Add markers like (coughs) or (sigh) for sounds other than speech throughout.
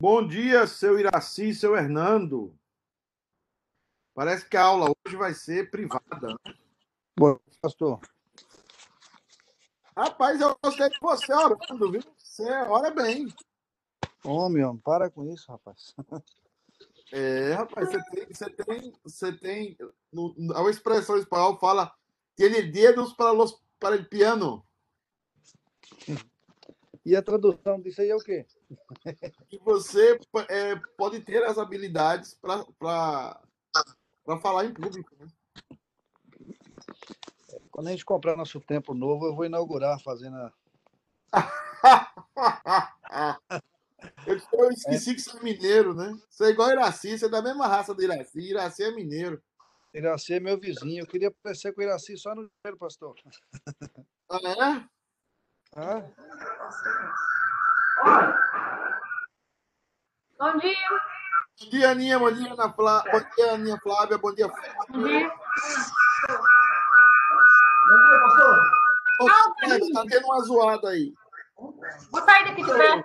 Bom dia, seu Iraci, seu Hernando. Parece que a aula hoje vai ser privada. Né? Bom, pastor. Rapaz, eu gostei de você orando, viu? Você ora bem. Homem, homem, para com isso, rapaz. É, rapaz, você tem, você tem, você tem no, a expressão espanhol fala tiene dedos para los para el piano. (laughs) E a tradução disso aí é o quê? E você é, pode ter as habilidades para falar em público. Né? Quando a gente comprar nosso tempo novo, eu vou inaugurar fazendo a... (laughs) eu, eu, esqueci é. que você é mineiro, né? Você é igual Iraci, você é da mesma raça do Iraci. Iraci é mineiro. Iraci é meu vizinho. Eu queria parecer com o Iraci só no dinheiro, pastor. Ah, é? Ah. Bom dia. Bom dia, Aninha. Bom dia, Ana Flá... Bom dia, Aninha Flávia. Bom dia, Flávia. Bom dia. Bom dia, pastor. Ô, Flávia, tá tendo uma zoada aí. Vou sair daqui de pé.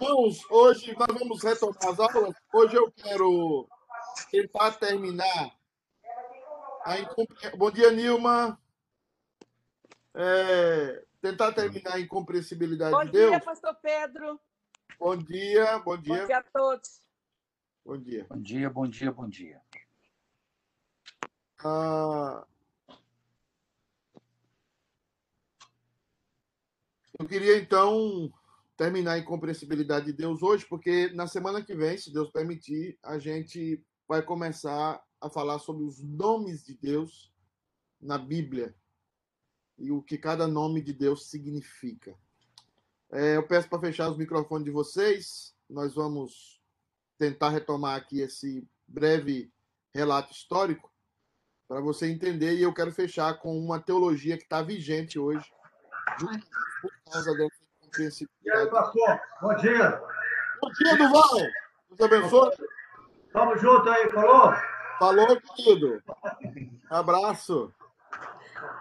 Irmãos, hoje nós vamos retomar as aulas. Hoje eu quero tentar terminar incompre... Bom dia, Nilma. É... Tentar terminar a incompreensibilidade bom de Deus. Bom dia, pastor Pedro. Bom dia, bom dia. Bom dia a todos. Bom dia. Bom dia, bom dia, bom dia. Ah... Eu queria, então, terminar a incompreensibilidade de Deus hoje, porque na semana que vem, se Deus permitir, a gente vai começar a falar sobre os nomes de Deus na Bíblia e o que cada nome de Deus significa. É, eu peço para fechar os microfones de vocês. Nós vamos tentar retomar aqui esse breve relato histórico para você entender. E eu quero fechar com uma teologia que está vigente hoje, por causa dessa e aí, pastor? Bom dia. Bom dia, Duval. Deus abençoe. Tamo junto aí, falou? Falou, querido. Abraço.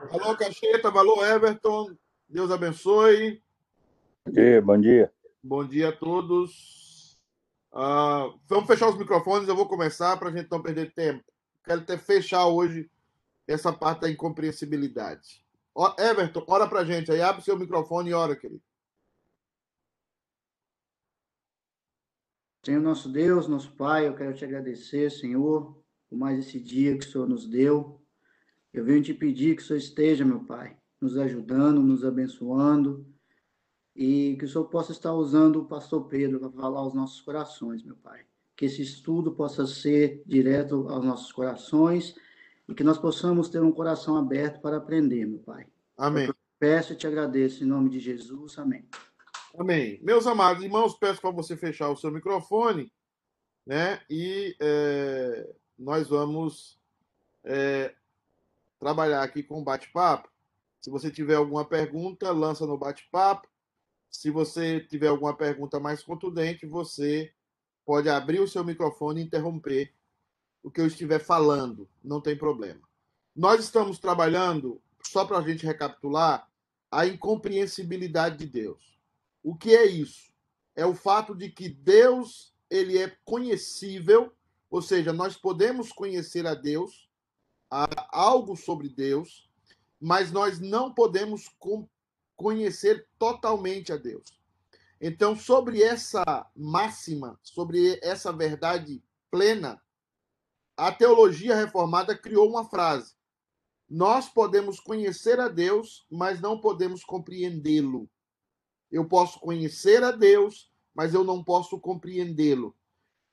Falou, Cacheta. Falou, Everton. Deus abençoe. Bom dia, bom dia. Bom dia a todos. Uh, vamos fechar os microfones. Eu vou começar para a gente não perder tempo. Quero até fechar hoje essa parte da incompreensibilidade. Everton, ora para a gente aí. Abre seu microfone e ora, querido. Senhor nosso Deus, nosso Pai, eu quero te agradecer, Senhor, por mais esse dia que o Senhor nos deu. Eu venho te pedir que o Senhor esteja, meu Pai, nos ajudando, nos abençoando, e que o Senhor possa estar usando o pastor Pedro para falar aos nossos corações, meu Pai. Que esse estudo possa ser direto aos nossos corações e que nós possamos ter um coração aberto para aprender, meu Pai. Amém. Eu peço e te agradeço em nome de Jesus. Amém. Amém. Meus amados irmãos, peço para você fechar o seu microfone, né? E é, nós vamos é, trabalhar aqui com bate-papo. Se você tiver alguma pergunta, lança no bate-papo. Se você tiver alguma pergunta mais contundente, você pode abrir o seu microfone e interromper o que eu estiver falando, não tem problema. Nós estamos trabalhando, só para a gente recapitular, a incompreensibilidade de Deus. O que é isso? É o fato de que Deus ele é conhecível, ou seja, nós podemos conhecer a Deus, algo sobre Deus, mas nós não podemos conhecer totalmente a Deus. Então, sobre essa máxima, sobre essa verdade plena, a teologia reformada criou uma frase: Nós podemos conhecer a Deus, mas não podemos compreendê-lo. Eu posso conhecer a Deus, mas eu não posso compreendê-lo.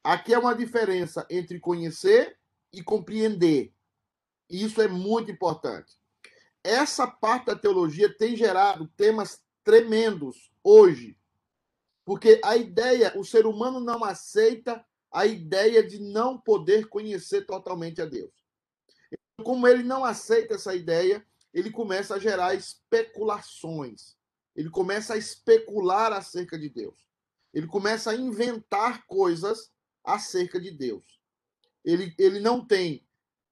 Aqui é uma diferença entre conhecer e compreender. E isso é muito importante. Essa parte da teologia tem gerado temas tremendos hoje. Porque a ideia, o ser humano não aceita a ideia de não poder conhecer totalmente a Deus. Como ele não aceita essa ideia, ele começa a gerar especulações. Ele começa a especular acerca de Deus. Ele começa a inventar coisas acerca de Deus. Ele, ele não tem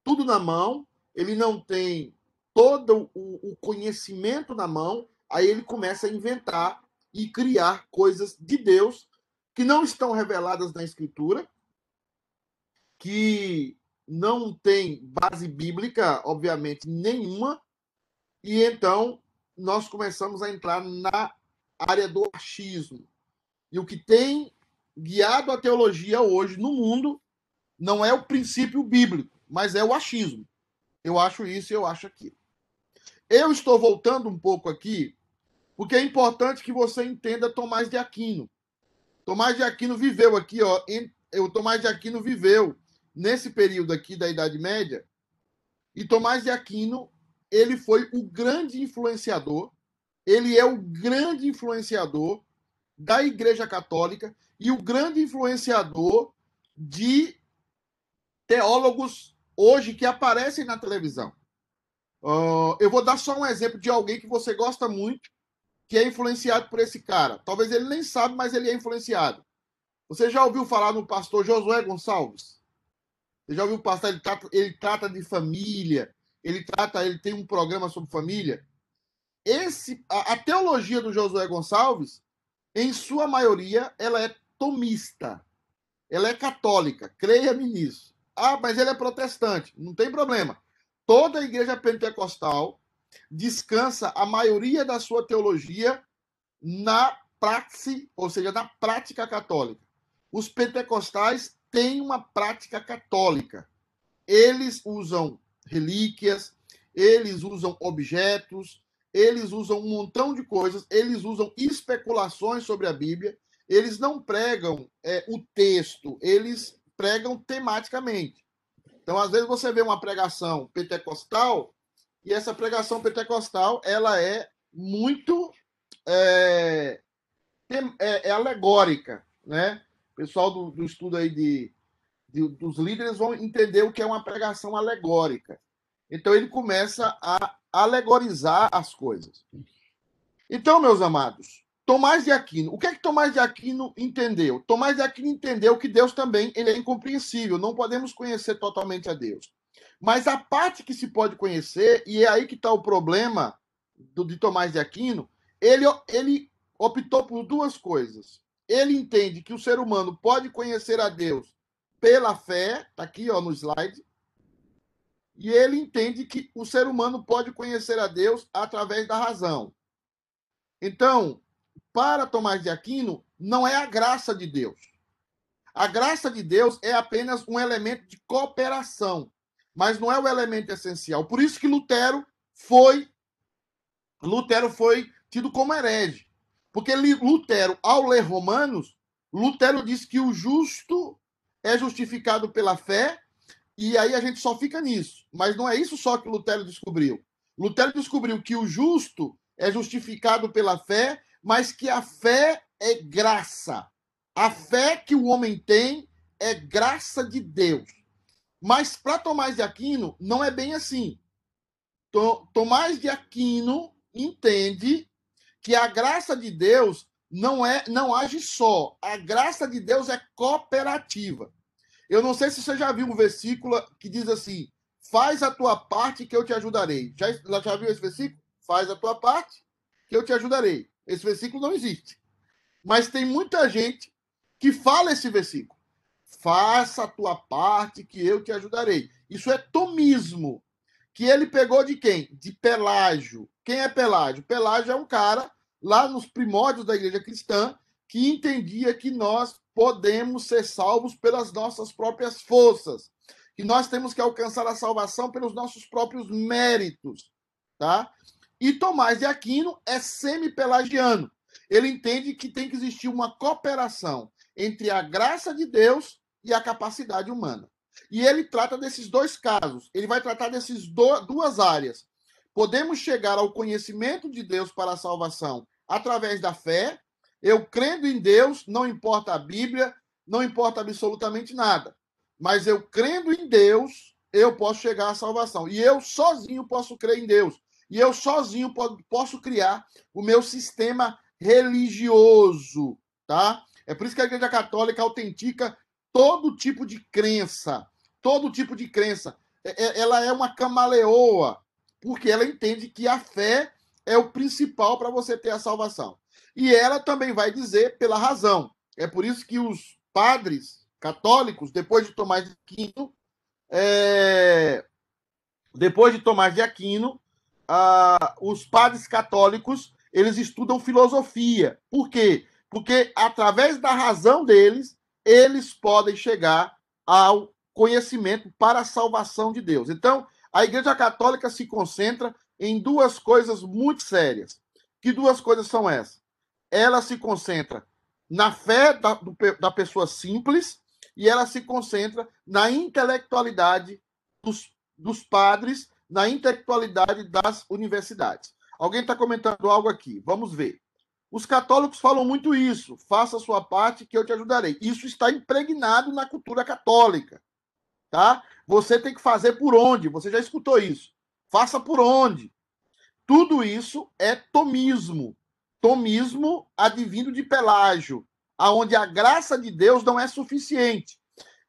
tudo na mão, ele não tem todo o, o conhecimento na mão, aí ele começa a inventar e criar coisas de Deus que não estão reveladas na Escritura, que não tem base bíblica, obviamente, nenhuma, e então nós começamos a entrar na área do achismo. E o que tem guiado a teologia hoje no mundo não é o princípio bíblico, mas é o achismo. Eu acho isso eu acho aquilo. Eu estou voltando um pouco aqui, porque é importante que você entenda Tomás de Aquino. Tomás de Aquino viveu aqui, ó. O Tomás de Aquino viveu nesse período aqui da Idade Média, e Tomás de Aquino, ele foi o grande influenciador, ele é o grande influenciador da Igreja Católica e o grande influenciador de teólogos hoje que aparecem na televisão. Uh, eu vou dar só um exemplo de alguém que você gosta muito, que é influenciado por esse cara. Talvez ele nem sabe, mas ele é influenciado. Você já ouviu falar no pastor Josué Gonçalves? Você já ouviu pastor? Ele trata, ele trata de família, ele trata, ele tem um programa sobre família. Esse, a, a teologia do Josué Gonçalves, em sua maioria, ela é tomista. Ela é católica, creia-me nisso. Ah, mas ele é protestante. Não tem problema. Toda a igreja pentecostal descansa a maioria da sua teologia na praxe, ou seja, na prática católica. Os pentecostais têm uma prática católica. Eles usam relíquias, eles usam objetos, eles usam um montão de coisas, eles usam especulações sobre a Bíblia, eles não pregam é, o texto, eles pregam tematicamente. Então, às vezes, você vê uma pregação pentecostal e essa pregação pentecostal ela é muito é, é, é alegórica, né? O pessoal do, do estudo aí de, de, dos líderes vão entender o que é uma pregação alegórica. Então ele começa a alegorizar as coisas. Então, meus amados, Tomás de Aquino, o que é que Tomás de Aquino entendeu? Tomás de Aquino entendeu que Deus também ele é incompreensível, não podemos conhecer totalmente a Deus. Mas a parte que se pode conhecer, e é aí que está o problema do, de Tomás de Aquino, ele, ele optou por duas coisas. Ele entende que o ser humano pode conhecer a Deus pela fé, está aqui ó, no slide, e ele entende que o ser humano pode conhecer a Deus através da razão. Então, para Tomás de Aquino, não é a graça de Deus. A graça de Deus é apenas um elemento de cooperação mas não é o elemento essencial. Por isso que Lutero foi Lutero foi tido como herege. Porque Lutero, ao ler Romanos, Lutero diz que o justo é justificado pela fé, e aí a gente só fica nisso. Mas não é isso só que Lutero descobriu. Lutero descobriu que o justo é justificado pela fé, mas que a fé é graça. A fé que o homem tem é graça de Deus. Mas para Tomás de Aquino, não é bem assim. Tomás de Aquino entende que a graça de Deus não é não age só. A graça de Deus é cooperativa. Eu não sei se você já viu um versículo que diz assim: faz a tua parte que eu te ajudarei. Já, já viu esse versículo? Faz a tua parte que eu te ajudarei. Esse versículo não existe. Mas tem muita gente que fala esse versículo faça a tua parte que eu te ajudarei. Isso é tomismo. Que ele pegou de quem? De Pelágio. Quem é Pelágio? Pelágio é um cara lá nos primórdios da igreja cristã que entendia que nós podemos ser salvos pelas nossas próprias forças, que nós temos que alcançar a salvação pelos nossos próprios méritos, tá? E Tomás de Aquino é semi-pelagiano. Ele entende que tem que existir uma cooperação entre a graça de Deus e a capacidade humana. E ele trata desses dois casos. Ele vai tratar dessas duas áreas. Podemos chegar ao conhecimento de Deus para a salvação através da fé. Eu crendo em Deus, não importa a Bíblia, não importa absolutamente nada. Mas eu crendo em Deus, eu posso chegar à salvação. E eu sozinho posso crer em Deus. E eu sozinho posso criar o meu sistema religioso, tá? É por isso que a Igreja Católica autentica todo tipo de crença. Todo tipo de crença. É, é, ela é uma camaleoa. porque ela entende que a fé é o principal para você ter a salvação. E ela também vai dizer pela razão. É por isso que os padres católicos, depois de Tomás de Aquino, é... depois de Tomás de Aquino, ah, os padres católicos eles estudam filosofia. Por quê? Porque através da razão deles, eles podem chegar ao conhecimento para a salvação de Deus. Então, a Igreja Católica se concentra em duas coisas muito sérias. Que duas coisas são essas? Ela se concentra na fé da, do, da pessoa simples e ela se concentra na intelectualidade dos, dos padres, na intelectualidade das universidades. Alguém está comentando algo aqui. Vamos ver. Os católicos falam muito isso. Faça a sua parte que eu te ajudarei. Isso está impregnado na cultura católica. Tá? Você tem que fazer por onde? Você já escutou isso. Faça por onde? Tudo isso é tomismo. Tomismo advindo de Pelágio, aonde a graça de Deus não é suficiente.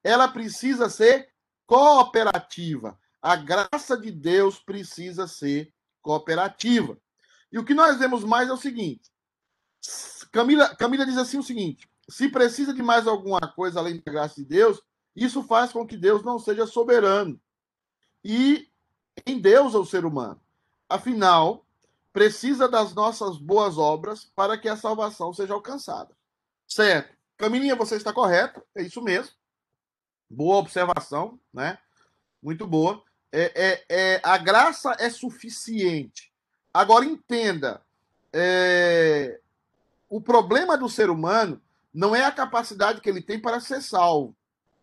Ela precisa ser cooperativa. A graça de Deus precisa ser cooperativa. E o que nós vemos mais é o seguinte: Camila, Camila diz assim o seguinte: se precisa de mais alguma coisa além da graça de Deus, isso faz com que Deus não seja soberano. E em Deus é o ser humano. Afinal, precisa das nossas boas obras para que a salvação seja alcançada. Certo. Camilinha, você está correto, é isso mesmo. Boa observação, né? Muito boa. É, é, é, a graça é suficiente. Agora, entenda: é, o problema do ser humano não é a capacidade que ele tem para ser salvo.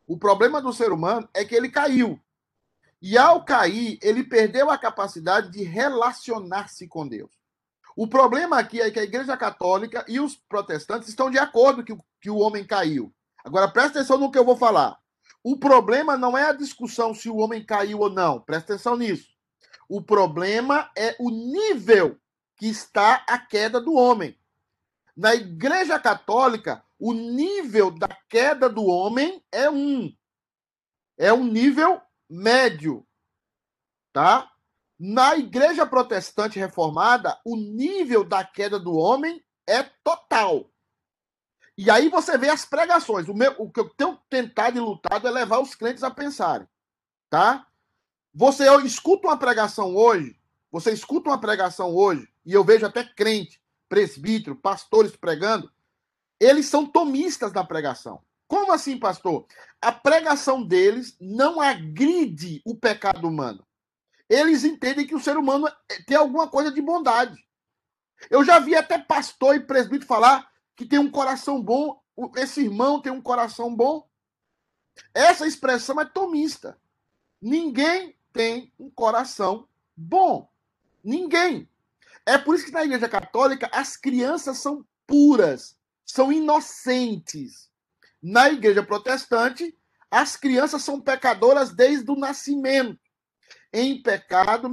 O problema do ser humano é que ele caiu. E ao cair, ele perdeu a capacidade de relacionar-se com Deus. O problema aqui é que a Igreja Católica e os protestantes estão de acordo que, que o homem caiu. Agora, presta atenção no que eu vou falar. O problema não é a discussão se o homem caiu ou não. Presta atenção nisso. O problema é o nível que está a queda do homem. Na Igreja Católica, o nível da queda do homem é um. É um nível médio. Tá? Na Igreja Protestante Reformada, o nível da queda do homem é total. E aí você vê as pregações. O, meu, o que eu tenho tentado e lutado é levar os crentes a pensarem. Tá? Você escuta uma pregação hoje, você escuta uma pregação hoje, e eu vejo até crente, presbítero, pastores pregando, eles são tomistas na pregação. Como assim, pastor? A pregação deles não agride o pecado humano. Eles entendem que o ser humano tem alguma coisa de bondade. Eu já vi até pastor e presbítero falar que tem um coração bom, esse irmão tem um coração bom. Essa expressão é tomista. Ninguém tem um coração bom. Ninguém. É por isso que na Igreja Católica as crianças são puras, são inocentes. Na Igreja Protestante, as crianças são pecadoras desde o nascimento. Em pecado,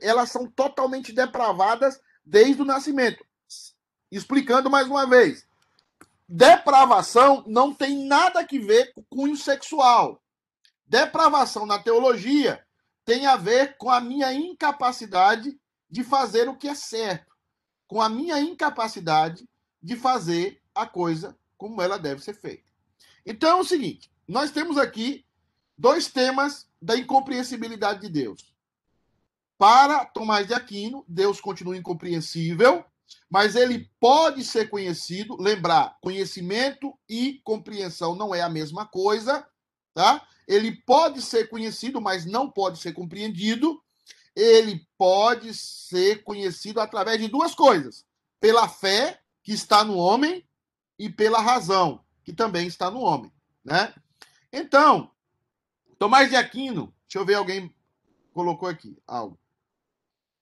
elas são totalmente depravadas desde o nascimento. Explicando mais uma vez. Depravação não tem nada a ver com cunho sexual. Depravação na teologia tem a ver com a minha incapacidade de fazer o que é certo, com a minha incapacidade de fazer a coisa como ela deve ser feita. Então é o seguinte: nós temos aqui dois temas da incompreensibilidade de Deus. Para Tomás de Aquino, Deus continua incompreensível, mas ele pode ser conhecido. Lembrar, conhecimento e compreensão não é a mesma coisa, tá? Ele pode ser conhecido, mas não pode ser compreendido ele pode ser conhecido através de duas coisas: pela fé que está no homem e pela razão que também está no homem, né? Então, Tomás de Aquino, deixa eu ver alguém colocou aqui algo.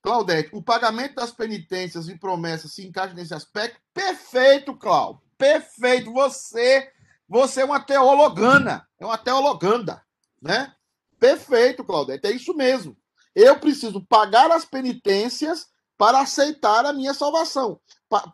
Claudete, o pagamento das penitências e promessas se encaixa nesse aspecto? Perfeito, Cláudio. Perfeito. Você, você é uma teologana, é uma teologanda, né? Perfeito, Claudete. É isso mesmo. Eu preciso pagar as penitências para aceitar a minha salvação,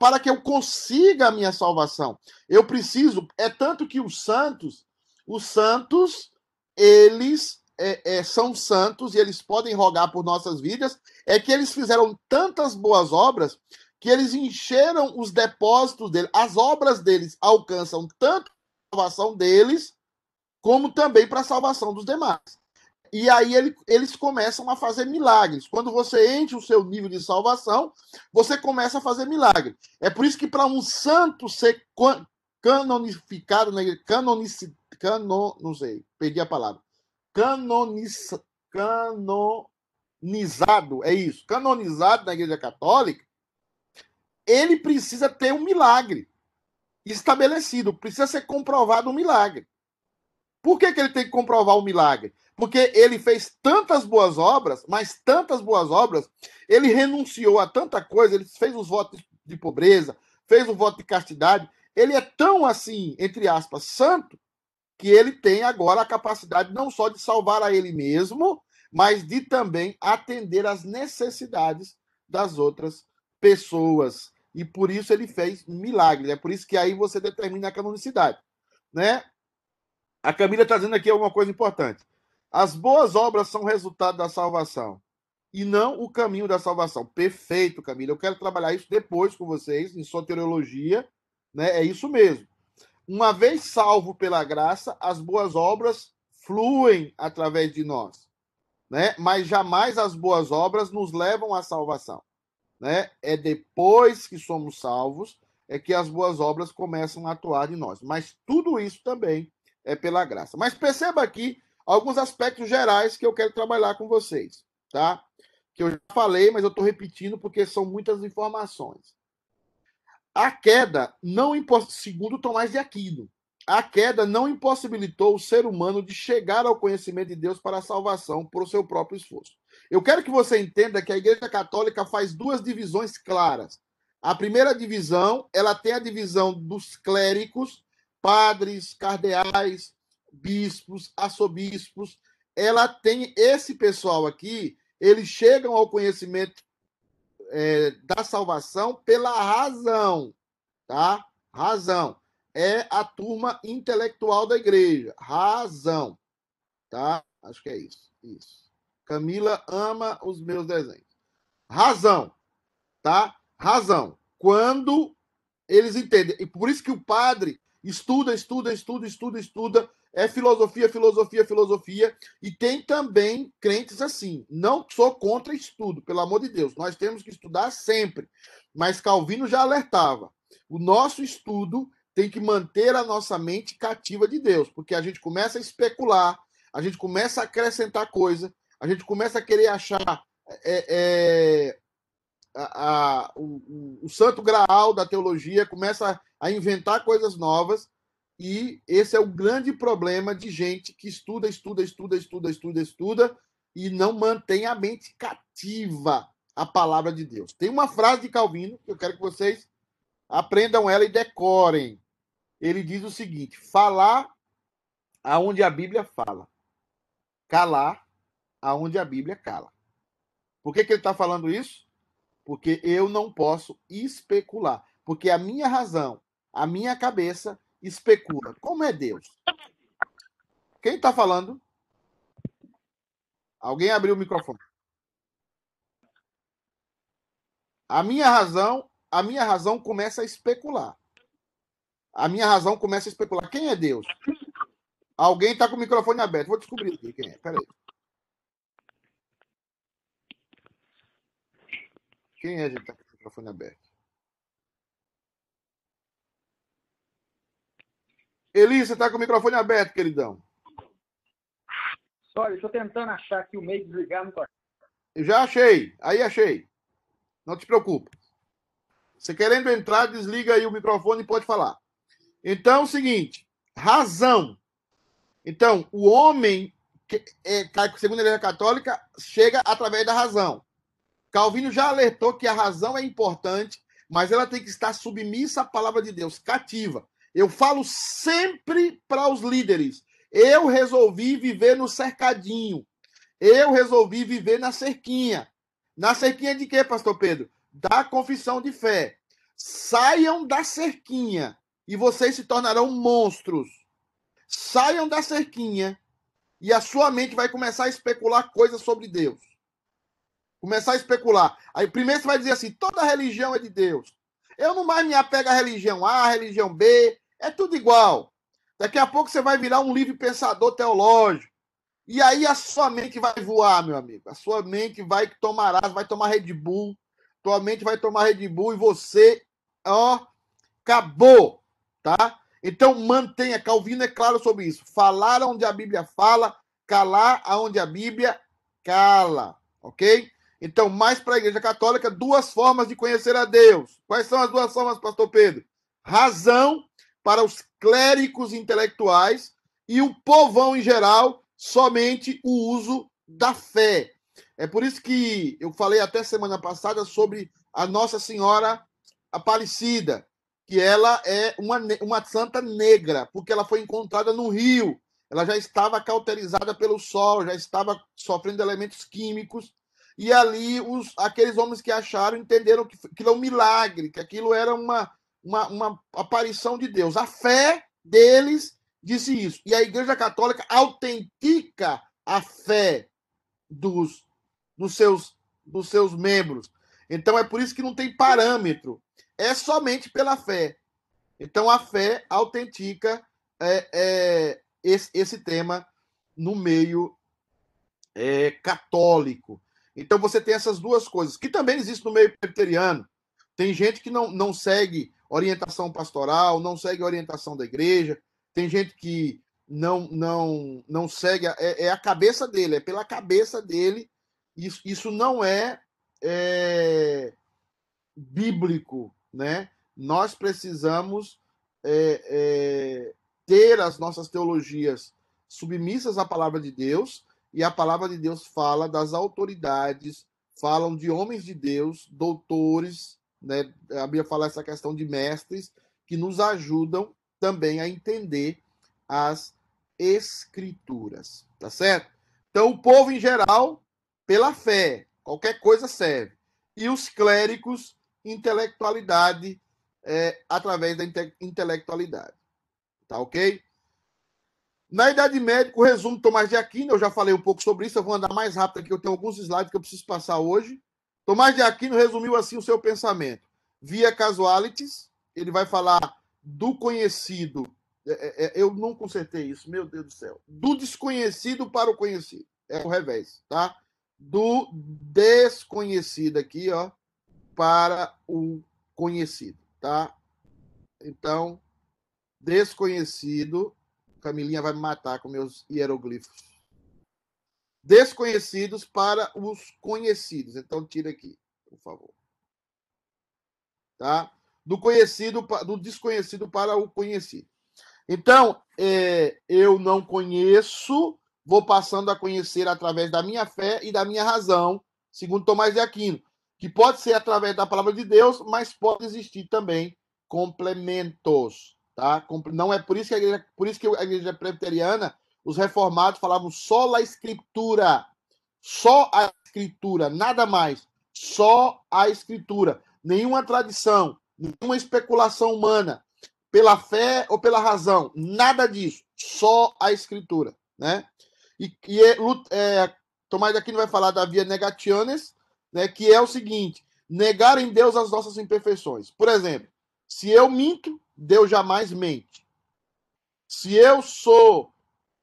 para que eu consiga a minha salvação. Eu preciso, é tanto que os santos, os santos, eles é, é, são santos e eles podem rogar por nossas vidas, é que eles fizeram tantas boas obras que eles encheram os depósitos deles, as obras deles alcançam tanto a salvação deles, como também para a salvação dos demais. E aí ele, eles começam a fazer milagres. Quando você enche o seu nível de salvação, você começa a fazer milagre. É por isso que para um santo ser canonificado, né, canonic, cano, não sei, perdi a palavra. Canoniz, canonizado, é isso, canonizado na Igreja Católica, ele precisa ter um milagre estabelecido, precisa ser comprovado um milagre. Por que, que ele tem que comprovar o milagre? Porque ele fez tantas boas obras, mas tantas boas obras, ele renunciou a tanta coisa, ele fez os votos de pobreza, fez o voto de castidade. Ele é tão assim, entre aspas, santo, que ele tem agora a capacidade não só de salvar a ele mesmo, mas de também atender às necessidades das outras pessoas. E por isso ele fez milagres. É por isso que aí você determina a canonicidade. Né? A Camila está dizendo aqui alguma coisa importante. As boas obras são resultado da salvação e não o caminho da salvação. Perfeito, Camila. Eu quero trabalhar isso depois com vocês, em soteriologia. Né? É isso mesmo. Uma vez salvo pela graça, as boas obras fluem através de nós. Né? Mas jamais as boas obras nos levam à salvação. Né? É depois que somos salvos é que as boas obras começam a atuar em nós. Mas tudo isso também é pela graça. Mas perceba aqui alguns aspectos gerais que eu quero trabalhar com vocês, tá? Que eu já falei, mas eu estou repetindo porque são muitas informações. A queda não segundo Tomás de Aquino, a queda não impossibilitou o ser humano de chegar ao conhecimento de Deus para a salvação por seu próprio esforço. Eu quero que você entenda que a Igreja Católica faz duas divisões claras. A primeira divisão, ela tem a divisão dos clérigos, padres, cardeais, bispos, arcebispos, ela tem esse pessoal aqui, eles chegam ao conhecimento é, da salvação pela razão, tá? Razão. É a turma intelectual da igreja. Razão. Tá? Acho que é isso. Isso. Camila ama os meus desenhos. Razão. Tá? Razão. Quando eles entendem. E por isso que o padre estuda, estuda, estuda, estuda, estuda, é filosofia, filosofia, filosofia. E tem também crentes assim. Não sou contra estudo, pelo amor de Deus. Nós temos que estudar sempre. Mas Calvino já alertava. O nosso estudo tem que manter a nossa mente cativa de Deus, porque a gente começa a especular, a gente começa a acrescentar coisa, a gente começa a querer achar é, é, a, a, o, o, santo graal da teologia, começa a, inventar coisas novas e esse é o grande problema de gente que estuda, estuda, estuda, estuda, estuda, estuda e não mantém a mente cativa à palavra de Deus. Tem uma frase de Calvino que eu quero que vocês aprendam ela e decorem. Ele diz o seguinte: falar aonde a Bíblia fala, calar aonde a Bíblia cala. Por que, que ele está falando isso? Porque eu não posso especular. Porque a minha razão, a minha cabeça especula. Como é Deus? Quem está falando? Alguém abriu o microfone. A minha razão, a minha razão começa a especular. A minha razão começa a especular. Quem é Deus? Alguém está com o microfone aberto. Vou descobrir quem é. Peraí. Quem é que está com o microfone aberto? Eli, você está com o microfone aberto, queridão. Olha, estou tentando achar aqui o meio de desligar no Eu já achei. Aí achei. Não te preocupe. Você querendo entrar, desliga aí o microfone e pode falar. Então, é o seguinte: razão. Então, o homem, que é, segundo a Igreja Católica, chega através da razão. Calvino já alertou que a razão é importante, mas ela tem que estar submissa à palavra de Deus, cativa. Eu falo sempre para os líderes. Eu resolvi viver no cercadinho. Eu resolvi viver na cerquinha. Na cerquinha de quê, pastor Pedro? Da confissão de fé. Saiam da cerquinha e vocês se tornarão monstros. Saiam da cerquinha e a sua mente vai começar a especular coisas sobre Deus. Começar a especular. Aí primeiro você vai dizer assim: toda religião é de Deus. Eu não mais me apego à religião A, à religião B, é tudo igual. Daqui a pouco você vai virar um livre pensador teológico. E aí a sua mente vai voar, meu amigo. A sua mente vai tomar vai tomar Red Bull. Tua mente vai tomar Red Bull e você, ó, acabou, tá? Então mantenha, Calvino é claro sobre isso. Falar onde a Bíblia fala, calar aonde a Bíblia cala, ok? Então, mais para a Igreja Católica, duas formas de conhecer a Deus. Quais são as duas formas, Pastor Pedro? Razão para os clérigos intelectuais e o povão em geral, somente o uso da fé. É por isso que eu falei até semana passada sobre a Nossa Senhora Aparecida, que ela é uma, uma santa negra, porque ela foi encontrada no rio. Ela já estava cauterizada pelo sol, já estava sofrendo elementos químicos e ali os, aqueles homens que acharam entenderam que aquilo é um milagre, que aquilo era uma, uma, uma aparição de Deus. A fé deles disse isso. E a Igreja Católica autentica a fé dos, dos, seus, dos seus membros. Então é por isso que não tem parâmetro. É somente pela fé. Então a fé autentica é, é, esse, esse tema no meio é, católico. Então você tem essas duas coisas, que também existem no meio presbiteriano. Tem gente que não, não segue orientação pastoral, não segue orientação da igreja, tem gente que não não não segue, é, é a cabeça dele, é pela cabeça dele. Isso, isso não é, é bíblico, né? Nós precisamos é, é, ter as nossas teologias submissas à palavra de Deus e a palavra de Deus fala das autoridades, falam de homens de Deus, doutores, né? A Bíblia fala essa questão de mestres que nos ajudam também a entender as escrituras, tá certo? Então, o povo em geral, pela fé, qualquer coisa serve. E os clérigos, intelectualidade, é, através da inte intelectualidade. Tá ok? Na Idade Média, o resumo Tomás de Aquino, eu já falei um pouco sobre isso, eu vou andar mais rápido aqui, eu tenho alguns slides que eu preciso passar hoje. Tomás de Aquino resumiu assim o seu pensamento. Via casualities, ele vai falar do conhecido. É, é, é, eu não consertei isso, meu Deus do céu. Do desconhecido para o conhecido. É o revés, tá? Do desconhecido aqui, ó, para o conhecido, tá? Então, desconhecido Camilinha vai me matar com meus hieroglifos. Desconhecidos para os conhecidos. Então, tira aqui, por favor. Tá? Do conhecido, do desconhecido para o conhecido. Então, é, eu não conheço, vou passando a conhecer através da minha fé e da minha razão, segundo Tomás de Aquino, que pode ser através da palavra de Deus, mas pode existir também complementos. Tá? Não é por isso que a igreja, por isso que a igreja presbiteriana, os reformados falavam só a escritura, só a escritura, nada mais, só a escritura, nenhuma tradição, nenhuma especulação humana, pela fé ou pela razão, nada disso, só a escritura, né? E, e é, é, Tomás aqui vai falar da via negationes, né? Que é o seguinte: negar em Deus as nossas imperfeições. Por exemplo, se eu minto, Deus jamais mente. Se eu sou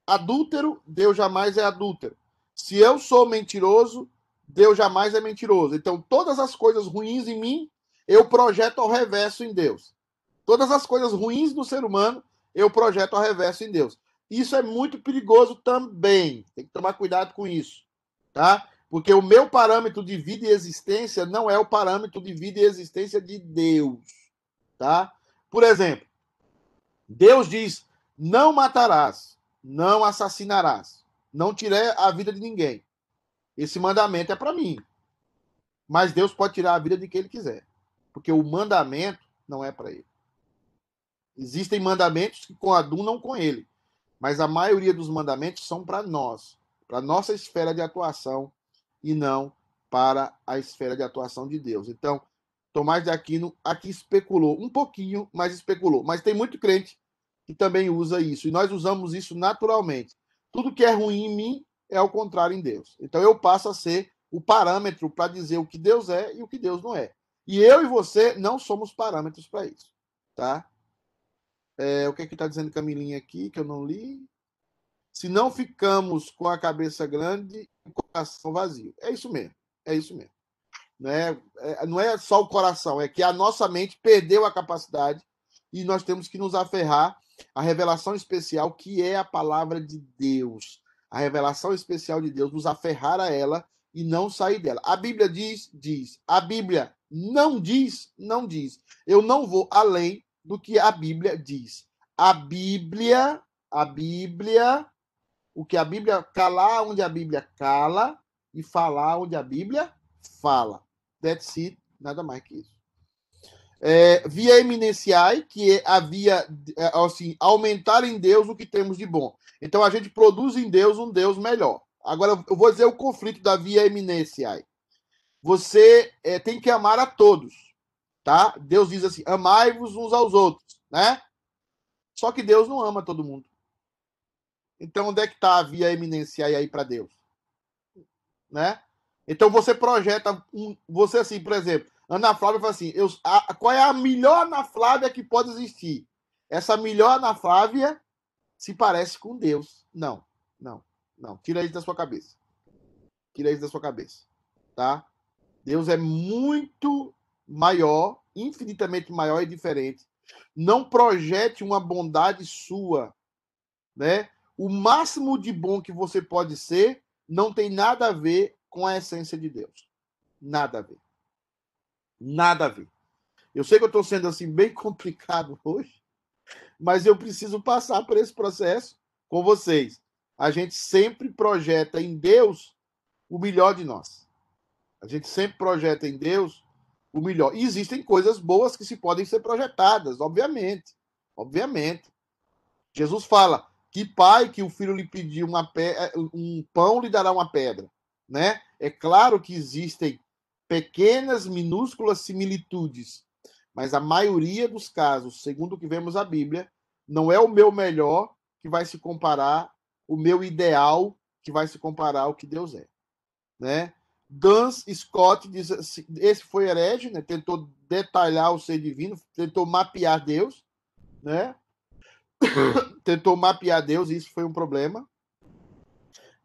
adúltero, Deus jamais é adúltero. Se eu sou mentiroso, Deus jamais é mentiroso. Então, todas as coisas ruins em mim, eu projeto ao reverso em Deus. Todas as coisas ruins do ser humano, eu projeto ao reverso em Deus. Isso é muito perigoso também. Tem que tomar cuidado com isso, tá? Porque o meu parâmetro de vida e existência não é o parâmetro de vida e existência de Deus, tá? Por exemplo, Deus diz: não matarás, não assassinarás, não tirei a vida de ninguém. Esse mandamento é para mim. Mas Deus pode tirar a vida de quem ele quiser. Porque o mandamento não é para ele. Existem mandamentos que coadunam com ele. Mas a maioria dos mandamentos são para nós, para nossa esfera de atuação e não para a esfera de atuação de Deus. Então, Tomás de Aquino aqui especulou um pouquinho, mas especulou. Mas tem muito crente que também usa isso. E nós usamos isso naturalmente. tudo que é ruim em mim é o contrário em Deus. Então eu passo a ser o parâmetro para dizer o que Deus é e o que Deus não é. E eu e você não somos parâmetros para isso, tá? É, o que é que está dizendo Camilinha aqui, que eu não li? Se não ficamos com a cabeça grande e o coração vazio. É isso mesmo, é isso mesmo. Não é, é, não é só o coração, é que a nossa mente perdeu a capacidade e nós temos que nos aferrar à revelação especial que é a palavra de Deus. A revelação especial de Deus, nos aferrar a ela e não sair dela. A Bíblia diz, diz. A Bíblia não diz, não diz. Eu não vou além do que a Bíblia diz. A Bíblia, a Bíblia, o que a Bíblia calar onde a Bíblia cala e falar onde a Bíblia fala. That's it, nada mais que isso. É, via eminênciai, que é a via, é, assim, aumentar em Deus o que temos de bom. Então a gente produz em Deus um Deus melhor. Agora eu vou dizer o conflito da via eminênciai. Você é, tem que amar a todos, tá? Deus diz assim: amai-vos uns aos outros, né? Só que Deus não ama todo mundo. Então onde é que está a via eminênciai aí para Deus? Né? Então você projeta um, você assim, por exemplo, Ana Flávia fala assim: eu, a, qual é a melhor Ana Flávia que pode existir? Essa melhor Ana Flávia se parece com Deus. Não, não, não. Tira isso da sua cabeça. Tira isso da sua cabeça, tá? Deus é muito maior, infinitamente maior e diferente. Não projete uma bondade sua, né? O máximo de bom que você pode ser não tem nada a ver com a essência de Deus. Nada a ver. Nada a ver. Eu sei que eu estou sendo assim bem (laughs) complicado hoje, mas eu preciso passar por esse processo com vocês. A gente sempre projeta em Deus o melhor de nós. A gente sempre projeta em Deus o melhor. E existem coisas boas que se podem ser projetadas, obviamente. Obviamente. Jesus fala: que pai que o filho lhe pediu uma pe... um pão lhe dará uma pedra, né? É claro que existem pequenas, minúsculas similitudes, mas a maioria dos casos, segundo o que vemos a Bíblia, não é o meu melhor que vai se comparar, o meu ideal que vai se comparar ao que Deus é, né? Duns Scott diz assim, esse foi herege, né? Tentou detalhar o ser divino, tentou mapear Deus, né? (coughs) tentou mapear Deus, e isso foi um problema.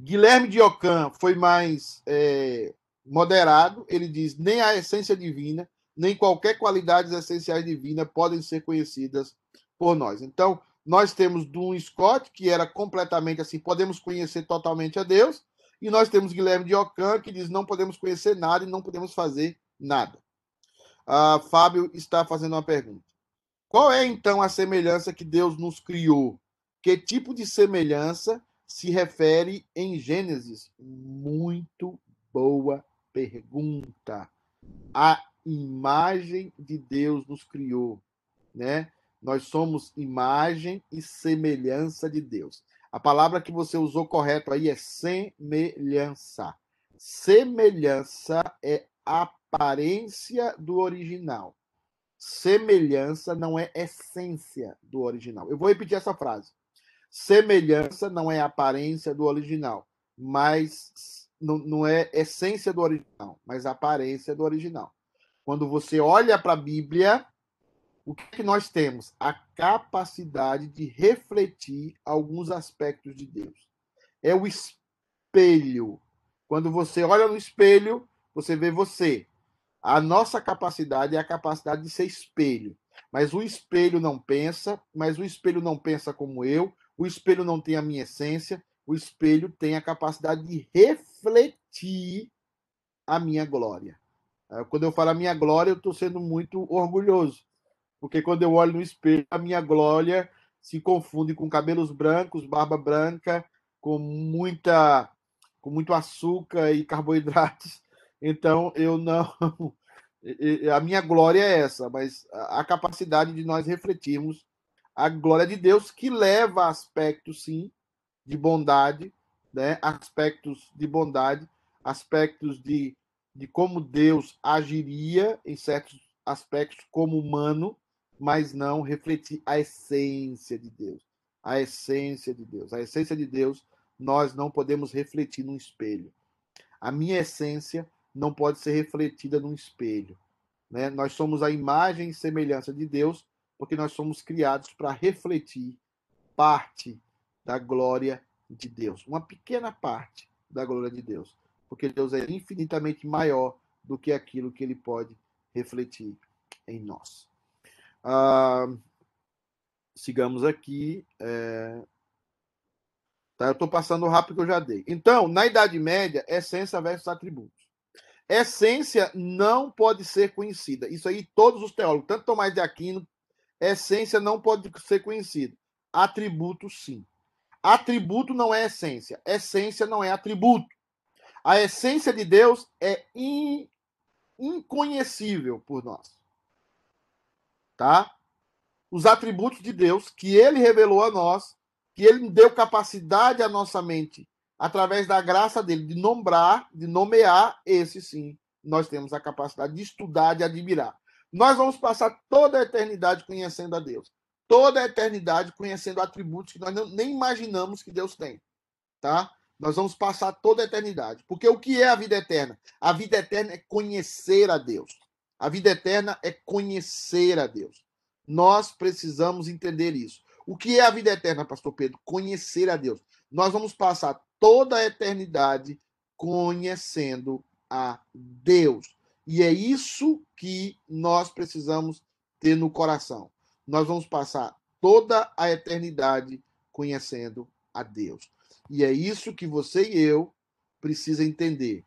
Guilherme de Ocã foi mais é, moderado. Ele diz: nem a essência divina, nem qualquer qualidades essenciais divinas podem ser conhecidas por nós. Então, nós temos Dun Scott, que era completamente assim: podemos conhecer totalmente a Deus. E nós temos Guilherme de Ocã, que diz: não podemos conhecer nada e não podemos fazer nada. Fábio está fazendo uma pergunta. Qual é então a semelhança que Deus nos criou? Que tipo de semelhança se refere em Gênesis? Muito boa pergunta. A imagem de Deus nos criou, né? Nós somos imagem e semelhança de Deus. A palavra que você usou correto aí é semelhança. Semelhança é aparência do original semelhança não é essência do original. Eu vou repetir essa frase. Semelhança não é aparência do original, mas não, não é essência do original, mas aparência do original. Quando você olha para a Bíblia, o que, que nós temos? A capacidade de refletir alguns aspectos de Deus. É o espelho. Quando você olha no espelho, você vê você. A nossa capacidade é a capacidade de ser espelho. Mas o espelho não pensa, mas o espelho não pensa como eu, o espelho não tem a minha essência, o espelho tem a capacidade de refletir a minha glória. É, quando eu falo a minha glória, eu estou sendo muito orgulhoso, porque quando eu olho no espelho, a minha glória se confunde com cabelos brancos, barba branca, com muita com muito açúcar e carboidratos então, eu não. (laughs) A minha glória é essa, mas a capacidade de nós refletirmos a glória de Deus, que leva a aspectos, sim, de bondade, né? aspectos de bondade, aspectos de, de como Deus agiria em certos aspectos como humano, mas não refletir a essência de Deus. A essência de Deus. A essência de Deus nós não podemos refletir num espelho. A minha essência não pode ser refletida num espelho. Né? Nós somos a imagem e semelhança de Deus, porque nós somos criados para refletir parte da glória de Deus, uma pequena parte da glória de Deus, porque Deus é infinitamente maior do que aquilo que ele pode refletir em nós. Ah, sigamos aqui. É... Tá, eu estou passando rápido que eu já dei. Então, na Idade Média, essência versus atributos. Essência não pode ser conhecida. Isso aí todos os teólogos, tanto Tomás de Aquino, essência não pode ser conhecida. Atributo, sim. Atributo não é essência. Essência não é atributo. A essência de Deus é in, inconhecível por nós. Tá? Os atributos de Deus que ele revelou a nós, que ele deu capacidade à nossa mente, através da graça dele, de nombrar, de nomear, esse sim, nós temos a capacidade de estudar, de admirar. Nós vamos passar toda a eternidade conhecendo a Deus toda a eternidade conhecendo atributos que nós não, nem imaginamos que Deus tem, tá? Nós vamos passar toda a eternidade. Porque o que é a vida eterna? A vida eterna é conhecer a Deus. A vida eterna é conhecer a Deus. Nós precisamos entender isso. O que é a vida eterna, pastor Pedro? Conhecer a Deus. Nós vamos passar toda a eternidade conhecendo a Deus. E é isso que nós precisamos ter no coração nós vamos passar toda a eternidade conhecendo a Deus. E é isso que você e eu precisa entender.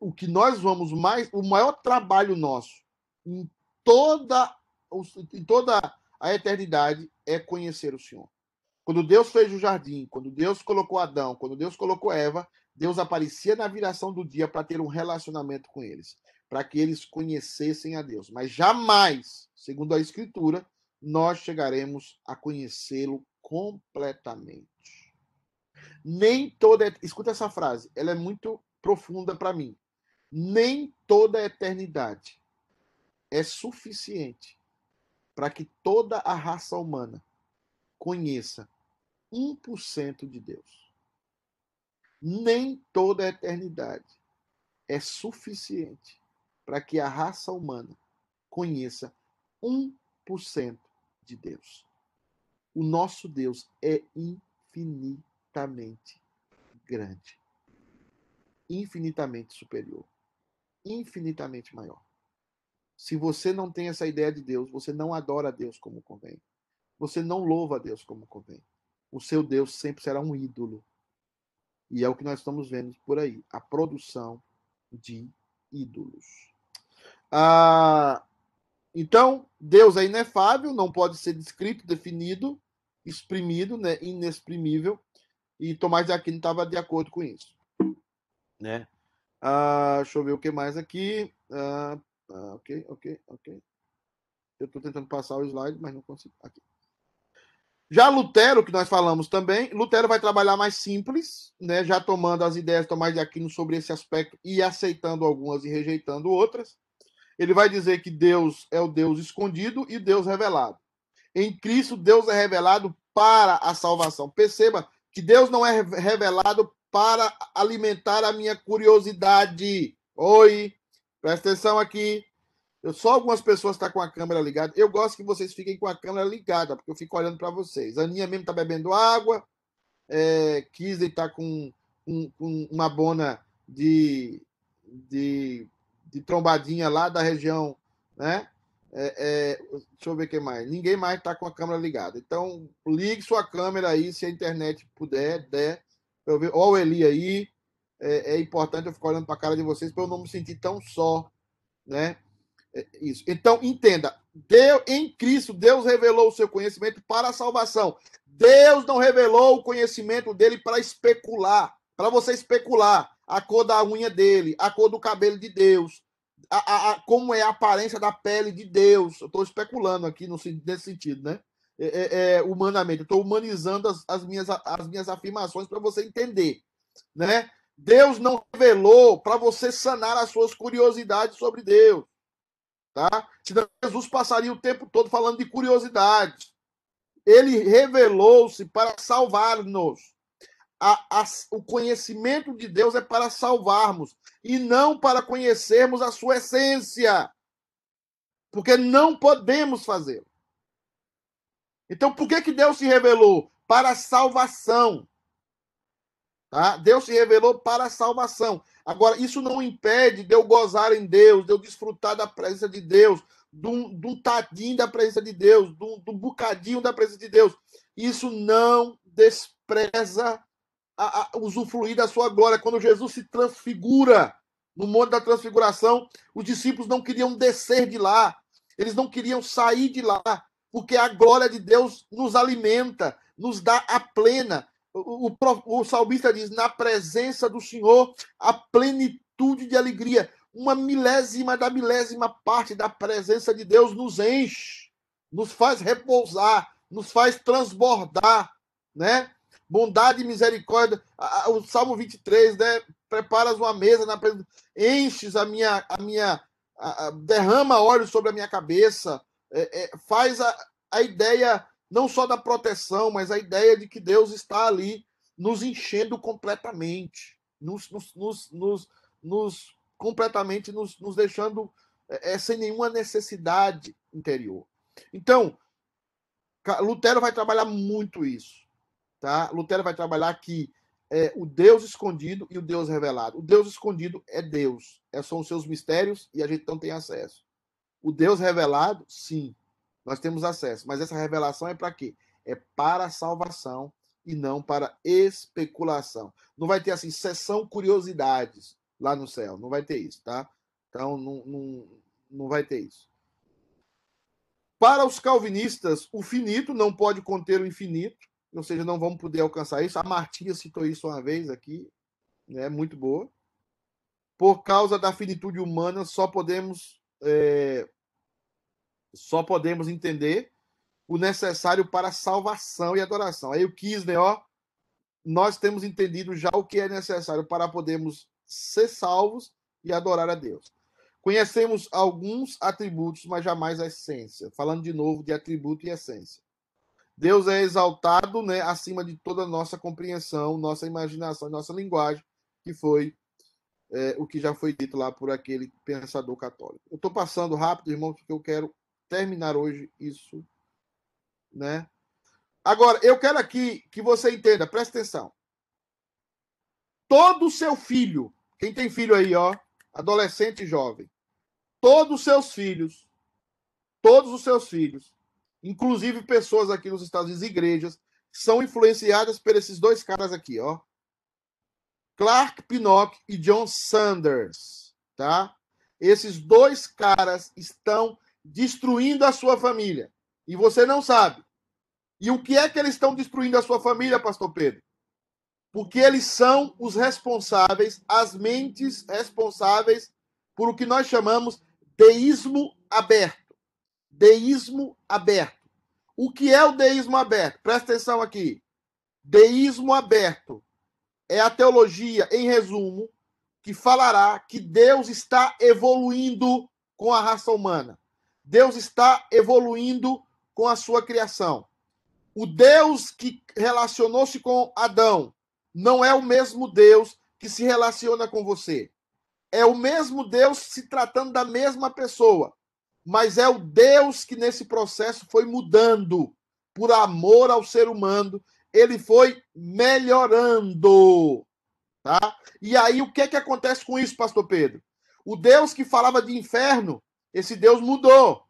O que nós vamos mais, o maior trabalho nosso em toda em toda a eternidade é conhecer o Senhor. Quando Deus fez o jardim, quando Deus colocou Adão, quando Deus colocou Eva, Deus aparecia na viração do dia para ter um relacionamento com eles para que eles conhecessem a Deus. Mas jamais, segundo a Escritura, nós chegaremos a conhecê-lo completamente. Nem toda. Escuta essa frase, ela é muito profunda para mim. Nem toda a eternidade é suficiente para que toda a raça humana conheça 1% de Deus. Nem toda a eternidade é suficiente para que a raça humana conheça 1% de Deus. O nosso Deus é infinitamente grande, infinitamente superior, infinitamente maior. Se você não tem essa ideia de Deus, você não adora a Deus como convém. Você não louva a Deus como convém. O seu Deus sempre será um ídolo. E é o que nós estamos vendo por aí a produção de ídolos. Ah, então, Deus é inefável, não pode ser descrito, definido, exprimido, né, inexprimível. E Tomás de Aquino estava de acordo com isso. Né? Ah, deixa eu ver o que mais aqui. Ah, ah, ok, ok, ok. Eu estou tentando passar o slide, mas não consigo. Aqui. Já Lutero, que nós falamos também, Lutero vai trabalhar mais simples, né, já tomando as ideias de Tomás de Aquino sobre esse aspecto e aceitando algumas e rejeitando outras ele vai dizer que Deus é o Deus escondido e Deus revelado. Em Cristo, Deus é revelado para a salvação. Perceba que Deus não é revelado para alimentar a minha curiosidade. Oi, presta atenção aqui. Eu só algumas pessoas estão tá com a câmera ligada. Eu gosto que vocês fiquem com a câmera ligada, porque eu fico olhando para vocês. A Aninha mesmo está bebendo água. É, Kisley está com, uma bona de, de de trombadinha lá da região, né? É, é, deixa eu ver quem mais. Ninguém mais está com a câmera ligada. Então, ligue sua câmera aí, se a internet puder, der. Eu ver. O Eli aí. É, é importante eu ficar olhando para a cara de vocês para eu não me sentir tão só, né? É isso. Então, entenda. Deus, em Cristo, Deus revelou o seu conhecimento para a salvação. Deus não revelou o conhecimento dele para especular, para você especular a cor da unha dele, a cor do cabelo de Deus, a, a, a como é a aparência da pele de Deus. Eu estou especulando aqui no, nesse sentido, né? É, é, é humanamente, eu estou humanizando as, as, minhas, as minhas afirmações para você entender, né? Deus não revelou para você sanar as suas curiosidades sobre Deus, tá? Senão Jesus passaria o tempo todo falando de curiosidades. Ele revelou-se para salvar-nos o conhecimento de Deus é para salvarmos e não para conhecermos a sua essência. Porque não podemos fazê-lo. Então, por que, que Deus se revelou? Para salvação. Tá? Deus se revelou para salvação. Agora, isso não impede de eu gozar em Deus, de eu desfrutar da presença de Deus, de de um tadinho da presença de Deus, de de um bocadinho da presença de Deus. Isso não despreza a, a, usufruir da sua glória. Quando Jesus se transfigura no Monte da Transfiguração, os discípulos não queriam descer de lá, eles não queriam sair de lá, porque a glória de Deus nos alimenta, nos dá a plena. O, o, o salmista diz: na presença do Senhor, a plenitude de alegria. Uma milésima da milésima parte da presença de Deus nos enche, nos faz repousar, nos faz transbordar, né? bondade e misericórdia. O Salmo 23, né? Preparas uma mesa, na enches a minha, a minha, a, a, derrama óleo sobre a minha cabeça, é, é, faz a, a ideia não só da proteção, mas a ideia de que Deus está ali nos enchendo completamente, nos, nos, nos, nos, completamente nos, nos deixando é, é sem nenhuma necessidade interior. Então, Lutero vai trabalhar muito isso. Tá? Lutero vai trabalhar que é, o Deus escondido e o Deus revelado. O Deus escondido é Deus, é, são os seus mistérios e a gente não tem acesso. O Deus revelado, sim, nós temos acesso, mas essa revelação é para quê? É para a salvação e não para especulação. Não vai ter assim, sessão curiosidades lá no céu, não vai ter isso, tá? Então, não, não, não vai ter isso. Para os calvinistas, o finito não pode conter o infinito, ou seja, não vamos poder alcançar isso. A Martinha citou isso uma vez aqui, né? Muito boa. Por causa da finitude humana, só podemos é, só podemos entender o necessário para salvação e adoração. Aí o Kisner, ó, nós temos entendido já o que é necessário para podermos ser salvos e adorar a Deus. Conhecemos alguns atributos, mas jamais a essência. Falando de novo de atributo e essência. Deus é exaltado né, acima de toda a nossa compreensão, nossa imaginação, nossa linguagem, que foi é, o que já foi dito lá por aquele pensador católico. Eu estou passando rápido, irmãos, porque eu quero terminar hoje isso. Né? Agora, eu quero aqui que você entenda, presta atenção. Todo seu filho, quem tem filho aí, ó, adolescente e jovem, todos os seus filhos, todos os seus filhos, inclusive pessoas aqui nos Estados Unidos, igrejas, são influenciadas por esses dois caras aqui, ó. Clark Pinnock e John Sanders, tá? Esses dois caras estão destruindo a sua família e você não sabe. E o que é que eles estão destruindo a sua família, pastor Pedro? Porque eles são os responsáveis, as mentes responsáveis por o que nós chamamos deísmo aberto deísmo aberto. O que é o deísmo aberto? Presta atenção aqui. Deísmo aberto é a teologia, em resumo, que falará que Deus está evoluindo com a raça humana. Deus está evoluindo com a sua criação. O Deus que relacionou-se com Adão não é o mesmo Deus que se relaciona com você. É o mesmo Deus se tratando da mesma pessoa mas é o Deus que nesse processo foi mudando por amor ao ser humano, ele foi melhorando, tá? E aí o que é que acontece com isso, pastor Pedro? O Deus que falava de inferno, esse Deus mudou.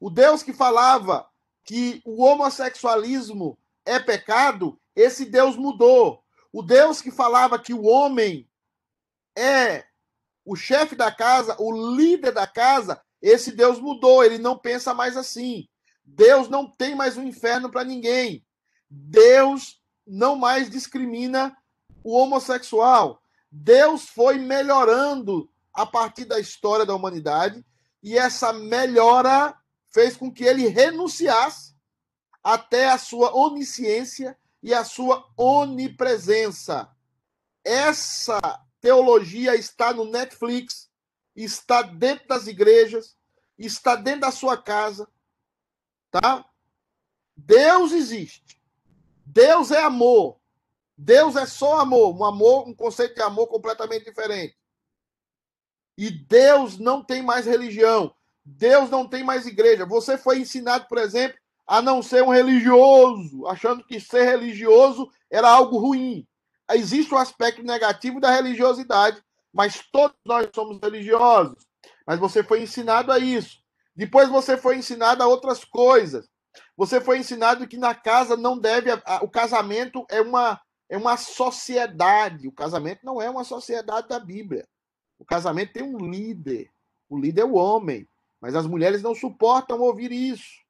O Deus que falava que o homossexualismo é pecado, esse Deus mudou. O Deus que falava que o homem é o chefe da casa, o líder da casa, esse Deus mudou, ele não pensa mais assim. Deus não tem mais um inferno para ninguém. Deus não mais discrimina o homossexual. Deus foi melhorando a partir da história da humanidade e essa melhora fez com que ele renunciasse até a sua onisciência e a sua onipresença. Essa teologia está no Netflix, está dentro das igrejas, está dentro da sua casa, tá? Deus existe. Deus é amor. Deus é só amor, um amor, um conceito de amor completamente diferente. E Deus não tem mais religião. Deus não tem mais igreja. Você foi ensinado, por exemplo, a não ser um religioso, achando que ser religioso era algo ruim. Existe o um aspecto negativo da religiosidade, mas todos nós somos religiosos. Mas você foi ensinado a isso. Depois você foi ensinado a outras coisas. Você foi ensinado que na casa não deve. O casamento é uma, é uma sociedade. O casamento não é uma sociedade da Bíblia. O casamento tem um líder. O líder é o homem. Mas as mulheres não suportam ouvir isso.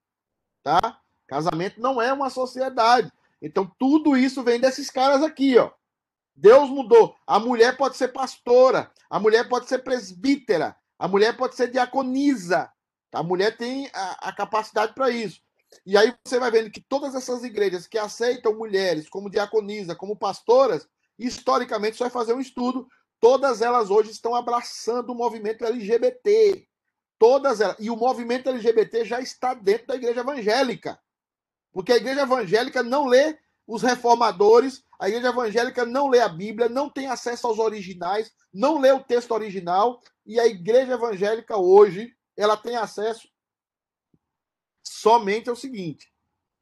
Tá? Casamento não é uma sociedade. Então, tudo isso vem desses caras aqui, ó. Deus mudou. A mulher pode ser pastora, a mulher pode ser presbítera, a mulher pode ser diaconisa. A mulher tem a, a capacidade para isso. E aí você vai vendo que todas essas igrejas que aceitam mulheres como diaconisa, como pastoras, historicamente, você vai fazer um estudo, todas elas hoje estão abraçando o movimento LGBT. Todas elas. E o movimento LGBT já está dentro da igreja evangélica. Porque a igreja evangélica não lê os reformadores, a igreja evangélica não lê a Bíblia, não tem acesso aos originais, não lê o texto original, e a igreja evangélica hoje, ela tem acesso somente ao seguinte.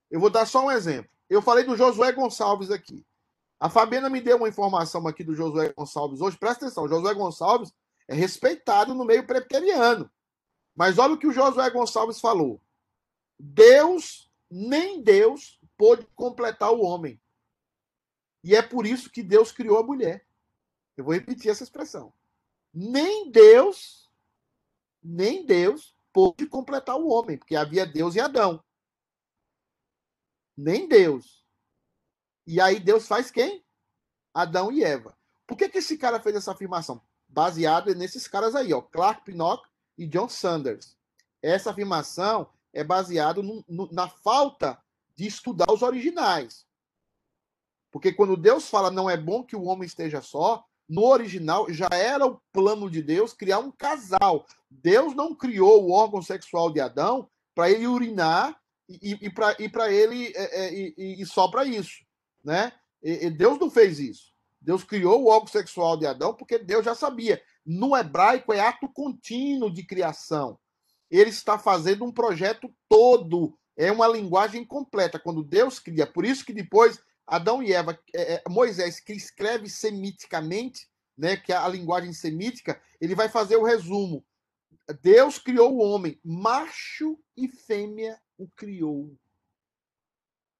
Eu vou dar só um exemplo. Eu falei do Josué Gonçalves aqui. A Fabiana me deu uma informação aqui do Josué Gonçalves hoje. Presta atenção, Josué Gonçalves é respeitado no meio preteriano. Mas olha o que o Josué Gonçalves falou. Deus, nem Deus, pôde completar o homem. E é por isso que Deus criou a mulher. Eu vou repetir essa expressão. Nem Deus, nem Deus pôde completar o homem, porque havia Deus e Adão. Nem Deus. E aí Deus faz quem? Adão e Eva. Por que, que esse cara fez essa afirmação? Baseado nesses caras aí, ó, Clark Pinnock e John Sanders. Essa afirmação é baseada na falta de estudar os originais. Porque quando Deus fala não é bom que o homem esteja só, no original já era o plano de Deus criar um casal. Deus não criou o órgão sexual de Adão para ele urinar e, e para ele é, é, e, e, só para isso, né? E, Deus não fez isso. Deus criou o órgão sexual de Adão porque Deus já sabia. No hebraico é ato contínuo de criação. Ele está fazendo um projeto todo. É uma linguagem completa. Quando Deus cria, por isso que depois Adão e Eva, é, é, Moisés, que escreve semiticamente, né, que é a linguagem semítica, ele vai fazer o resumo. Deus criou o homem, macho e fêmea o criou.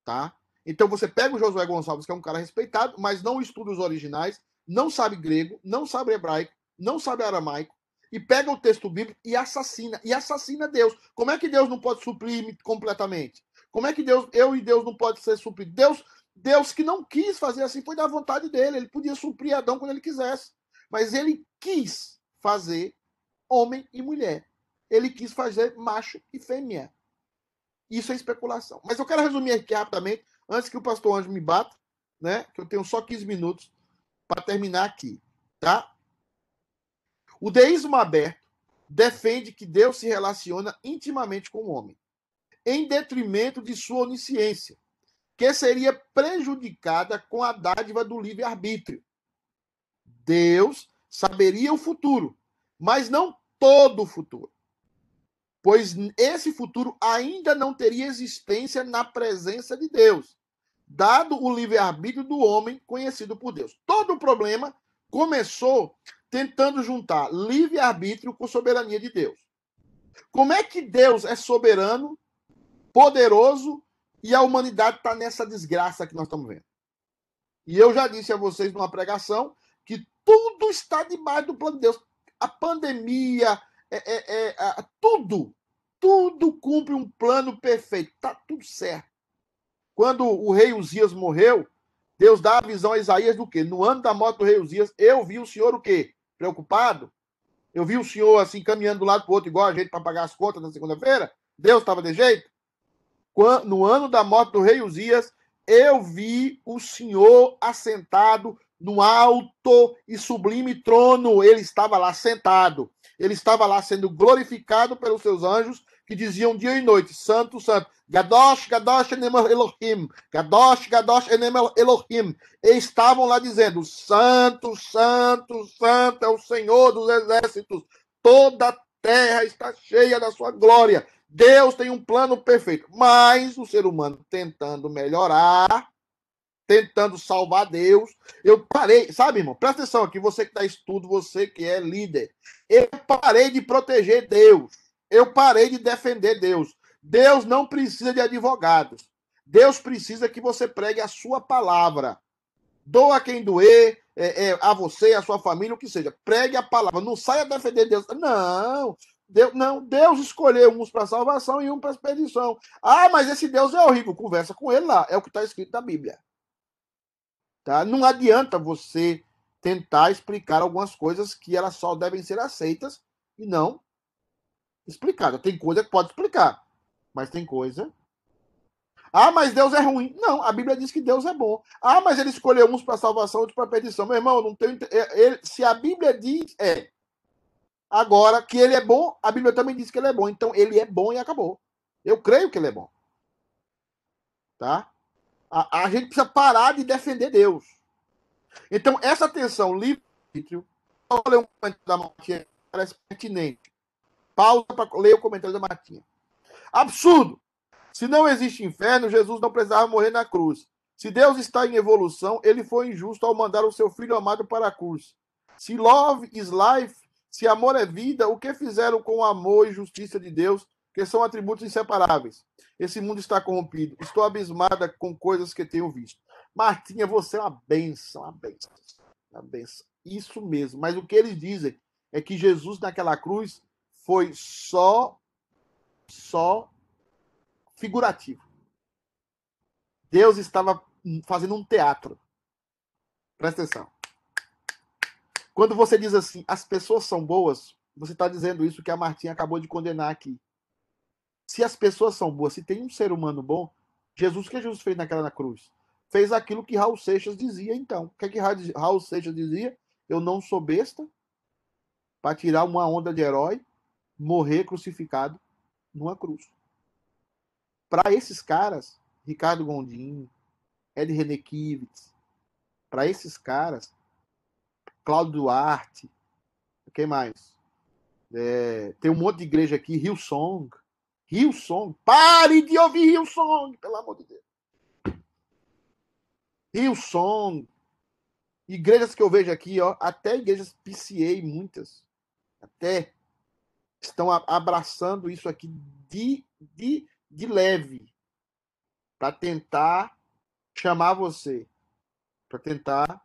Tá? Então você pega o Josué Gonçalves, que é um cara respeitado, mas não estuda os originais, não sabe grego, não sabe hebraico, não sabe aramaico, e pega o texto bíblico e assassina. E assassina Deus. Como é que Deus não pode suprir completamente? Como é que Deus, eu e Deus não pode ser suprido? Deus, Deus que não quis fazer assim foi da vontade dele. Ele podia suprir Adão quando ele quisesse. Mas ele quis fazer homem e mulher. Ele quis fazer macho e fêmea. Isso é especulação. Mas eu quero resumir aqui rapidamente, antes que o pastor Anjo me bata, né? Que eu tenho só 15 minutos para terminar aqui, tá? O deísmo aberto defende que Deus se relaciona intimamente com o homem, em detrimento de sua onisciência, que seria prejudicada com a dádiva do livre-arbítrio. Deus saberia o futuro, mas não todo o futuro. Pois esse futuro ainda não teria existência na presença de Deus, dado o livre-arbítrio do homem conhecido por Deus. Todo o problema começou tentando juntar livre-arbítrio com soberania de Deus. Como é que Deus é soberano, poderoso e a humanidade está nessa desgraça que nós estamos vendo. E eu já disse a vocês numa pregação que tudo está debaixo do plano de Deus. A pandemia, é, é, é, tudo, tudo cumpre um plano perfeito. Está tudo certo. Quando o rei Uzias morreu, Deus dá a visão a Isaías do quê? No ano da morte do rei Uzias, eu vi o senhor o quê? Preocupado? Eu vi o senhor assim caminhando um lado para o outro, igual a gente para pagar as contas na segunda-feira? Deus estava de jeito? no ano da morte do rei Uzias, eu vi o Senhor assentado no alto e sublime trono. Ele estava lá sentado. Ele estava lá sendo glorificado pelos seus anjos, que diziam dia e noite: Santo, Santo. Gadosh, Gadosh, Enem Elohim. Gadosh, Gadosh, Enem Elohim. E estavam lá dizendo: Santo, Santo, Santo é o Senhor dos exércitos. Toda a terra está cheia da sua glória. Deus tem um plano perfeito. Mas o ser humano tentando melhorar, tentando salvar Deus. Eu parei, sabe, irmão? Presta atenção aqui, você que dá estudo, você que é líder. Eu parei de proteger Deus. Eu parei de defender Deus. Deus não precisa de advogados. Deus precisa que você pregue a sua palavra. Doa quem doer, é, é, a você, a sua família, o que seja. Pregue a palavra. Não saia defender Deus. Não. Deus, não, Deus escolheu uns para salvação e um para expedição. Ah, mas esse Deus é horrível. Conversa com ele lá. É o que está escrito na Bíblia. Tá? Não adianta você tentar explicar algumas coisas que elas só devem ser aceitas e não explicadas. Tem coisa que pode explicar, mas tem coisa. Ah, mas Deus é ruim. Não, a Bíblia diz que Deus é bom. Ah, mas ele escolheu uns para salvação, outros para perdição. Meu irmão, não tenho. Ele, se a Bíblia diz, é. Agora, que ele é bom, a Bíblia também diz que ele é bom. Então, ele é bom e acabou. Eu creio que ele é bom. Tá? A, a gente precisa parar de defender Deus. Então, essa tensão livre-arbítrio. Vou ler um comentário da Martinha, parece pertinente. Pausa para ler o comentário da Martinha. Absurdo! Se não existe inferno, Jesus não precisava morrer na cruz. Se Deus está em evolução, ele foi injusto ao mandar o seu filho amado para a cruz. Se love is life, se amor é vida, o que fizeram com o amor e justiça de Deus, que são atributos inseparáveis? Esse mundo está corrompido. Estou abismada com coisas que tenho visto. Martinha, você é uma benção, uma benção, uma benção. Isso mesmo. Mas o que eles dizem é que Jesus naquela cruz foi só, só figurativo. Deus estava fazendo um teatro. Presta atenção. Quando você diz assim, as pessoas são boas, você está dizendo isso que a Martinha acabou de condenar aqui. Se as pessoas são boas, se tem um ser humano bom, Jesus, o que Jesus fez naquela na cruz? Fez aquilo que Raul Seixas dizia, então. O que, é que Raul Seixas dizia? Eu não sou besta para tirar uma onda de herói, morrer crucificado numa cruz. Para esses caras, Ricardo Gondim, Ed Renekiewicz, para esses caras, Cláudio Duarte, quem mais? É, tem um monte de igreja aqui, Hillsong. Hillsong, pare de ouvir Hillsong, pelo amor de Deus. Hillsong. Igrejas que eu vejo aqui, ó, até igrejas PCA, muitas, até estão abraçando isso aqui de, de, de leve para tentar chamar você, para tentar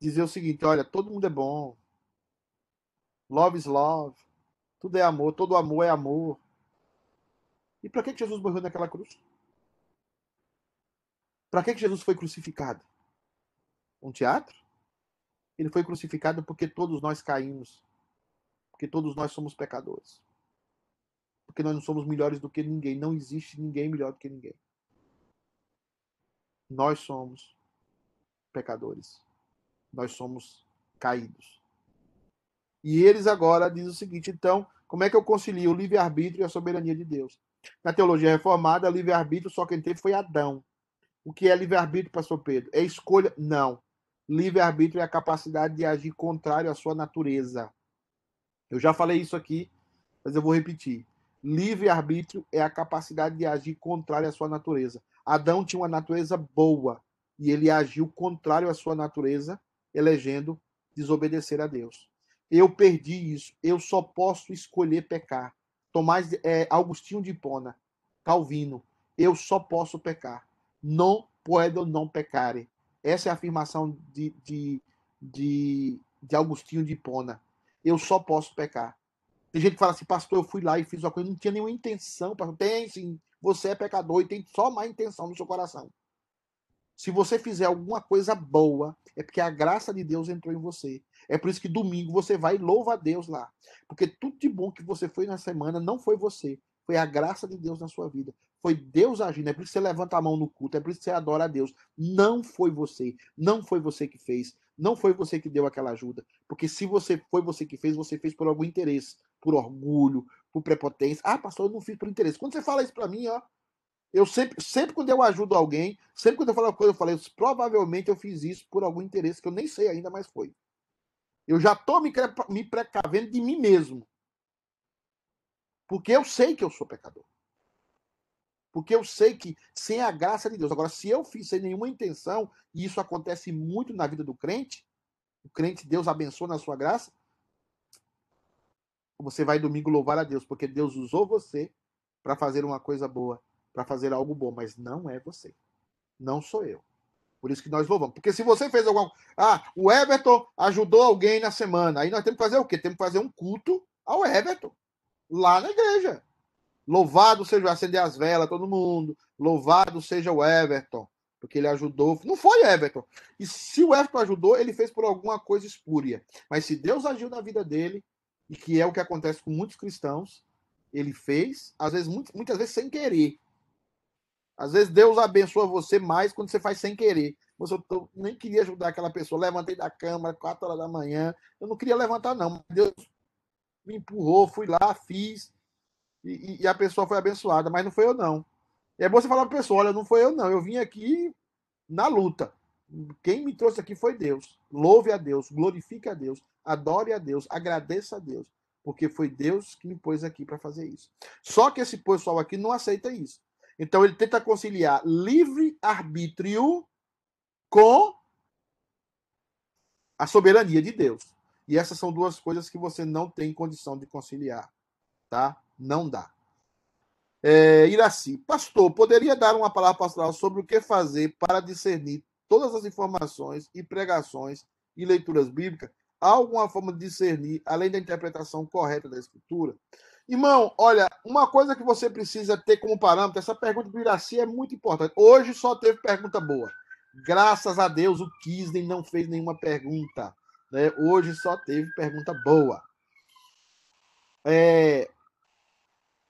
dizer o seguinte: olha, todo mundo é bom. Love is love. Tudo é amor, todo amor é amor. E para que Jesus morreu naquela cruz? Para que Jesus foi crucificado? Um teatro? Ele foi crucificado porque todos nós caímos. Porque todos nós somos pecadores. Porque nós não somos melhores do que ninguém. Não existe ninguém melhor do que ninguém. Nós somos pecadores nós somos caídos. E eles agora dizem o seguinte: então, como é que eu concilio o livre-arbítrio e a soberania de Deus? Na teologia reformada, livre-arbítrio só quem teve foi Adão. O que é livre-arbítrio, pastor Pedro? É escolha? Não. Livre-arbítrio é a capacidade de agir contrário à sua natureza. Eu já falei isso aqui, mas eu vou repetir. Livre-arbítrio é a capacidade de agir contrário à sua natureza. Adão tinha uma natureza boa e ele agiu contrário à sua natureza elegendo desobedecer a Deus. Eu perdi isso. Eu só posso escolher pecar. Tomás é, Augustinho de Hipona, Calvino. Eu só posso pecar. Não puedo não pecare. Essa é a afirmação de, de, de, de Augustinho de Hipona. Eu só posso pecar. Tem gente que fala assim, pastor, eu fui lá e fiz uma coisa, não tinha nenhuma intenção. Pastor. Tem sim, você é pecador e tem só má intenção no seu coração. Se você fizer alguma coisa boa, é porque a graça de Deus entrou em você. É por isso que domingo você vai e louva a Deus lá. Porque tudo de bom que você foi na semana não foi você. Foi a graça de Deus na sua vida. Foi Deus agindo. É por isso que você levanta a mão no culto. É por isso que você adora a Deus. Não foi você. Não foi você que fez. Não foi você que deu aquela ajuda. Porque se você foi você que fez, você fez por algum interesse. Por orgulho, por prepotência. Ah, pastor, eu não fiz por interesse. Quando você fala isso para mim, ó, eu sempre, sempre quando eu ajudo alguém, sempre quando eu falo uma coisa, eu falei, provavelmente eu fiz isso por algum interesse que eu nem sei ainda, mas foi. Eu já estou me, me precavendo de mim mesmo. Porque eu sei que eu sou pecador. Porque eu sei que sem a graça de Deus. Agora, se eu fiz sem nenhuma intenção, e isso acontece muito na vida do crente, o crente, Deus abençoa na sua graça, você vai domingo louvar a Deus, porque Deus usou você para fazer uma coisa boa, para fazer algo bom, mas não é você. Não sou eu. Por isso que nós louvamos. Porque se você fez alguma. Ah, o Everton ajudou alguém na semana. Aí nós temos que fazer o quê? Temos que fazer um culto ao Everton. Lá na igreja. Louvado seja acender as velas, todo mundo. Louvado seja o Everton. Porque ele ajudou. Não foi Everton. E se o Everton ajudou, ele fez por alguma coisa espúria. Mas se Deus agiu na vida dele, e que é o que acontece com muitos cristãos, ele fez, às vezes, muitas vezes sem querer. Às vezes Deus abençoa você mais quando você faz sem querer. Você eu nem queria ajudar aquela pessoa, levantei da cama, quatro horas da manhã. Eu não queria levantar, não. Deus me empurrou, fui lá, fiz. E, e a pessoa foi abençoada, mas não foi eu, não. E é bom você falar para a pessoa: olha, não foi eu, não. Eu vim aqui na luta. Quem me trouxe aqui foi Deus. Louve a Deus, glorifique a Deus, adore a Deus, agradeça a Deus, porque foi Deus que me pôs aqui para fazer isso. Só que esse pessoal aqui não aceita isso. Então ele tenta conciliar livre arbítrio com a soberania de Deus. E essas são duas coisas que você não tem condição de conciliar, tá? Não dá. É, Iraci, pastor, poderia dar uma palavra pastoral sobre o que fazer para discernir todas as informações e pregações e leituras bíblicas? Há alguma forma de discernir, além da interpretação correta da Escritura? Irmão, olha, uma coisa que você precisa ter como parâmetro, essa pergunta do Iraci é muito importante. Hoje só teve pergunta boa. Graças a Deus o Kisney não fez nenhuma pergunta. Né? Hoje só teve pergunta boa. É...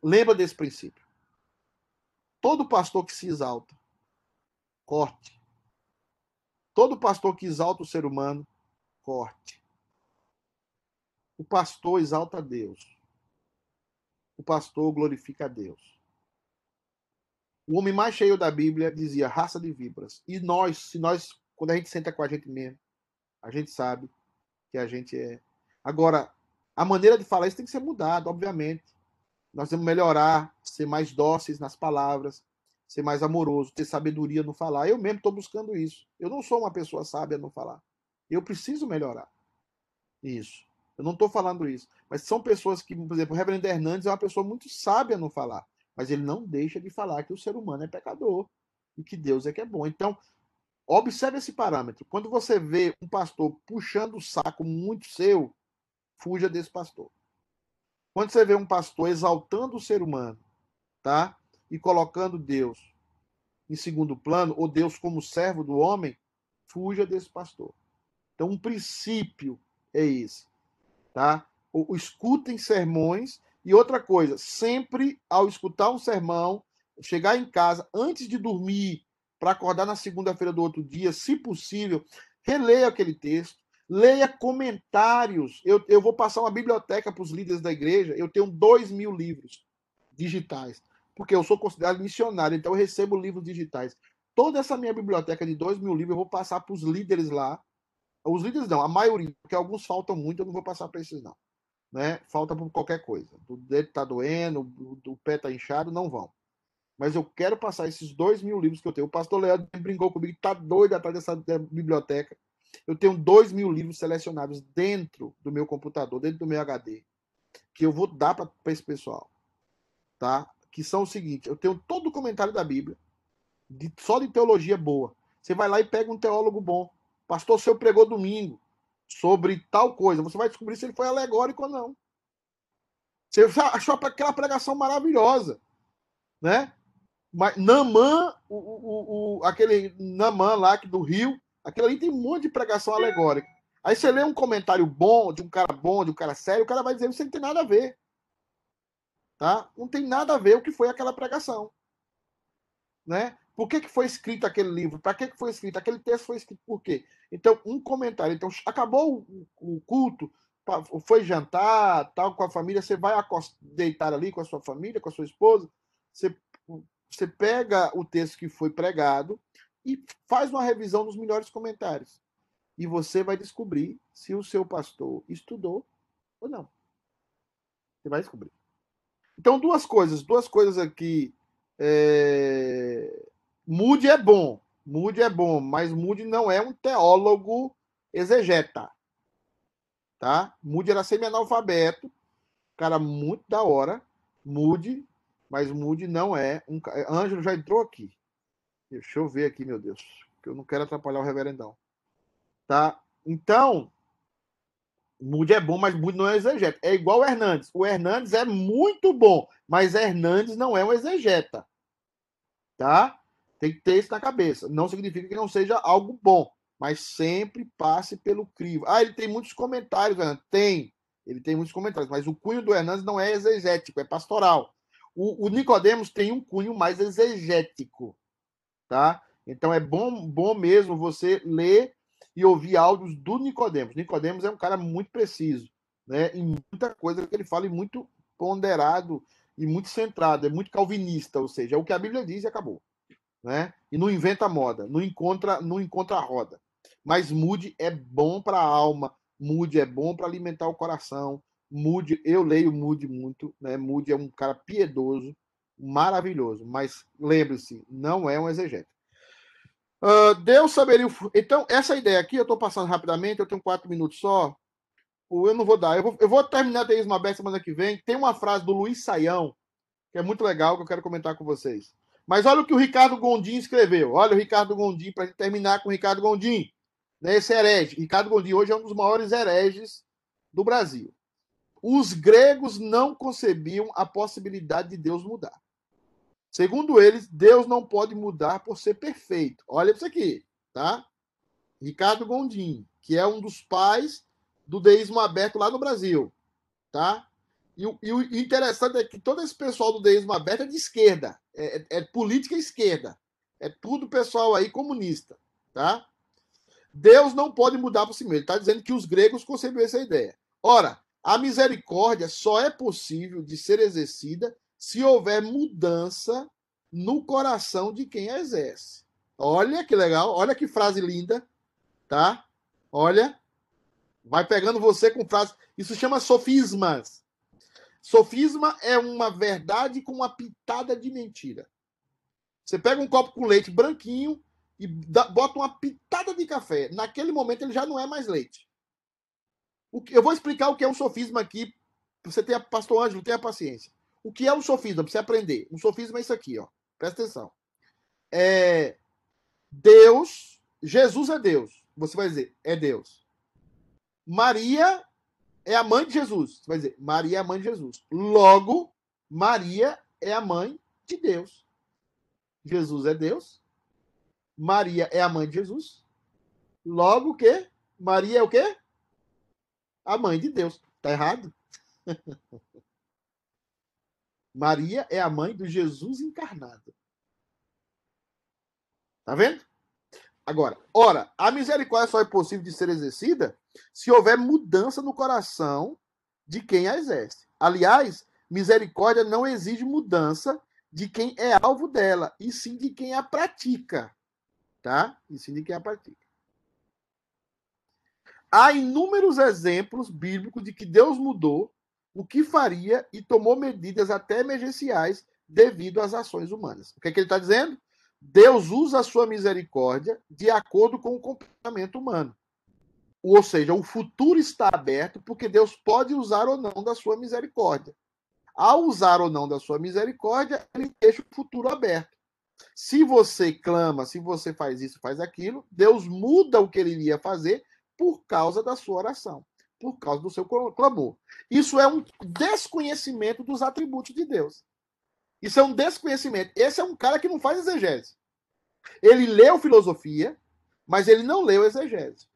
Lembra desse princípio. Todo pastor que se exalta, corte. Todo pastor que exalta o ser humano, corte. O pastor exalta a Deus o pastor glorifica a Deus. O homem mais cheio da Bíblia dizia raça de víboras. E nós, se nós, quando a gente senta com a gente mesmo, a gente sabe que a gente é. Agora, a maneira de falar isso tem que ser mudada, obviamente. Nós temos que melhorar, ser mais dóceis nas palavras, ser mais amoroso, ter sabedoria no falar. Eu mesmo estou buscando isso. Eu não sou uma pessoa sábia no falar. Eu preciso melhorar isso. Eu não estou falando isso. Mas são pessoas que, por exemplo, o Reverendo Hernandes é uma pessoa muito sábia no falar. Mas ele não deixa de falar que o ser humano é pecador e que Deus é que é bom. Então, observe esse parâmetro. Quando você vê um pastor puxando o saco muito seu, fuja desse pastor. Quando você vê um pastor exaltando o ser humano, tá? E colocando Deus em segundo plano, ou Deus como servo do homem, fuja desse pastor. Então, um princípio é esse tá? O, o, escutem sermões e outra coisa, sempre ao escutar um sermão, chegar em casa antes de dormir para acordar na segunda-feira do outro dia, se possível, releia aquele texto, leia comentários. Eu, eu vou passar uma biblioteca para os líderes da igreja. Eu tenho dois mil livros digitais, porque eu sou considerado missionário, então eu recebo livros digitais. Toda essa minha biblioteca de dois mil livros eu vou passar para os líderes lá os líderes não, a maioria, porque alguns faltam muito, eu não vou passar para esses não. Né? Falta por qualquer coisa. O dedo está doendo, o pé está inchado, não vão. Mas eu quero passar esses dois mil livros que eu tenho. O pastor Leandro brincou comigo, está doido atrás dessa biblioteca. Eu tenho dois mil livros selecionados dentro do meu computador, dentro do meu HD, que eu vou dar para esse pessoal. Tá? Que são o seguinte: eu tenho todo o comentário da Bíblia, de, só de teologia boa. Você vai lá e pega um teólogo bom. Pastor, seu pregou domingo sobre tal coisa. Você vai descobrir se ele foi alegórico ou não. Você achou aquela pregação maravilhosa, né? Mas Namã, o, o, o, aquele Namã lá do Rio, aquele ali tem um monte de pregação alegórica. Aí você lê um comentário bom, de um cara bom, de um cara sério, o cara vai dizer que isso não tem nada a ver. Tá? Não tem nada a ver o que foi aquela pregação. Né? Por que, que foi escrito aquele livro? Para que, que foi escrito? Aquele texto foi escrito por quê? Então, um comentário. Então, acabou o, o culto, foi jantar, tal, com a família, você vai deitar ali com a sua família, com a sua esposa, você, você pega o texto que foi pregado e faz uma revisão dos melhores comentários. E você vai descobrir se o seu pastor estudou ou não. Você vai descobrir. Então, duas coisas, duas coisas aqui. É... Mude é bom, Mude é bom, mas Mude não é um teólogo exegeta. Tá? Mude era semi-analfabeto, cara muito da hora. Mude, mas Mude não é um. Ângelo já entrou aqui. Deixa eu ver aqui, meu Deus, que eu não quero atrapalhar o reverendão. Tá? Então, Mude é bom, mas Mude não é exegeta. É igual o Hernandes. O Hernandes é muito bom, mas Hernandes não é um exegeta. Tá? Tem que ter isso na cabeça. Não significa que não seja algo bom, mas sempre passe pelo crivo. Ah, ele tem muitos comentários, Hernandes. Tem. Ele tem muitos comentários, mas o cunho do Hernandes não é exegético, é pastoral. O, o Nicodemos tem um cunho mais exegético, tá? Então é bom, bom mesmo você ler e ouvir áudios do Nicodemos. Nicodemos é um cara muito preciso, né? Em muita coisa que ele fala e muito ponderado e muito centrado, é muito calvinista, ou seja, é o que a Bíblia diz e acabou, né? E não inventa moda, não encontra, não encontra roda. Mas mude é bom para a alma, mude é bom para alimentar o coração. Mude, eu leio Mude muito, né? Mude é um cara piedoso, maravilhoso, mas lembre-se, não é um exegeta. Ah, Deus saberia. Então, essa ideia aqui, eu estou passando rapidamente, eu tenho quatro minutos só. Eu não vou dar. Eu vou, eu vou terminar a Teísmo Aberto semana que vem. Tem uma frase do Luiz Saião, que é muito legal, que eu quero comentar com vocês. Mas olha o que o Ricardo Gondim escreveu. Olha o Ricardo Gondim, para terminar com o Ricardo Gondim. Né, esse herege. Ricardo Gondim hoje é um dos maiores hereges do Brasil. Os gregos não concebiam a possibilidade de Deus mudar. Segundo eles, Deus não pode mudar por ser perfeito. Olha isso aqui, tá? Ricardo Gondim, que é um dos pais do deísmo aberto lá no Brasil, tá? E, o- e o interessante é que todo esse pessoal do deísmo aberto é de esquerda, é, é- é política esquerda, é tudo pessoal aí comunista, tá? Deus não pode mudar por si mesmo. Ele está dizendo que os gregos conceberam essa ideia. Ora, a misericórdia só é possível de ser exercida se houver mudança no coração de quem a exerce. Olha que legal, olha que frase linda, tá? Olha, vai pegando você com frase. Isso chama sofismas. Sofisma é uma verdade com uma pitada de mentira. Você pega um copo com leite branquinho e bota uma pitada de café. Naquele momento ele já não é mais leite. Eu vou explicar o que é um sofisma aqui. Você tem a, pastor Ângelo, tenha paciência. O que é um sofisma? Para você aprender. Um sofisma é isso aqui, ó. Presta atenção. É Deus, Jesus é Deus. Você vai dizer, é Deus. Maria é a mãe de Jesus. Você vai dizer, Maria é a mãe de Jesus. Logo, Maria é a mãe de Deus. Jesus é Deus. Maria é a mãe de Jesus. Logo o quê? Maria é o quê? A mãe de Deus. Tá errado? (laughs) Maria é a mãe do Jesus encarnado. Tá vendo? Agora, ora, a misericórdia só é possível de ser exercida se houver mudança no coração de quem a exerce. Aliás, misericórdia não exige mudança de quem é alvo dela, e sim de quem a pratica. Tá? E sim de quem a pratica. Há inúmeros exemplos bíblicos de que Deus mudou o que faria e tomou medidas até emergenciais devido às ações humanas. O que, é que ele está dizendo? Deus usa a sua misericórdia de acordo com o comportamento humano. Ou seja, o futuro está aberto porque Deus pode usar ou não da sua misericórdia. Ao usar ou não da sua misericórdia, ele deixa o futuro aberto. Se você clama, se você faz isso, faz aquilo, Deus muda o que ele iria fazer por causa da sua oração, por causa do seu clamor. Isso é um desconhecimento dos atributos de Deus. Isso é um desconhecimento. Esse é um cara que não faz exegese. Ele leu filosofia, mas ele não leu exegese.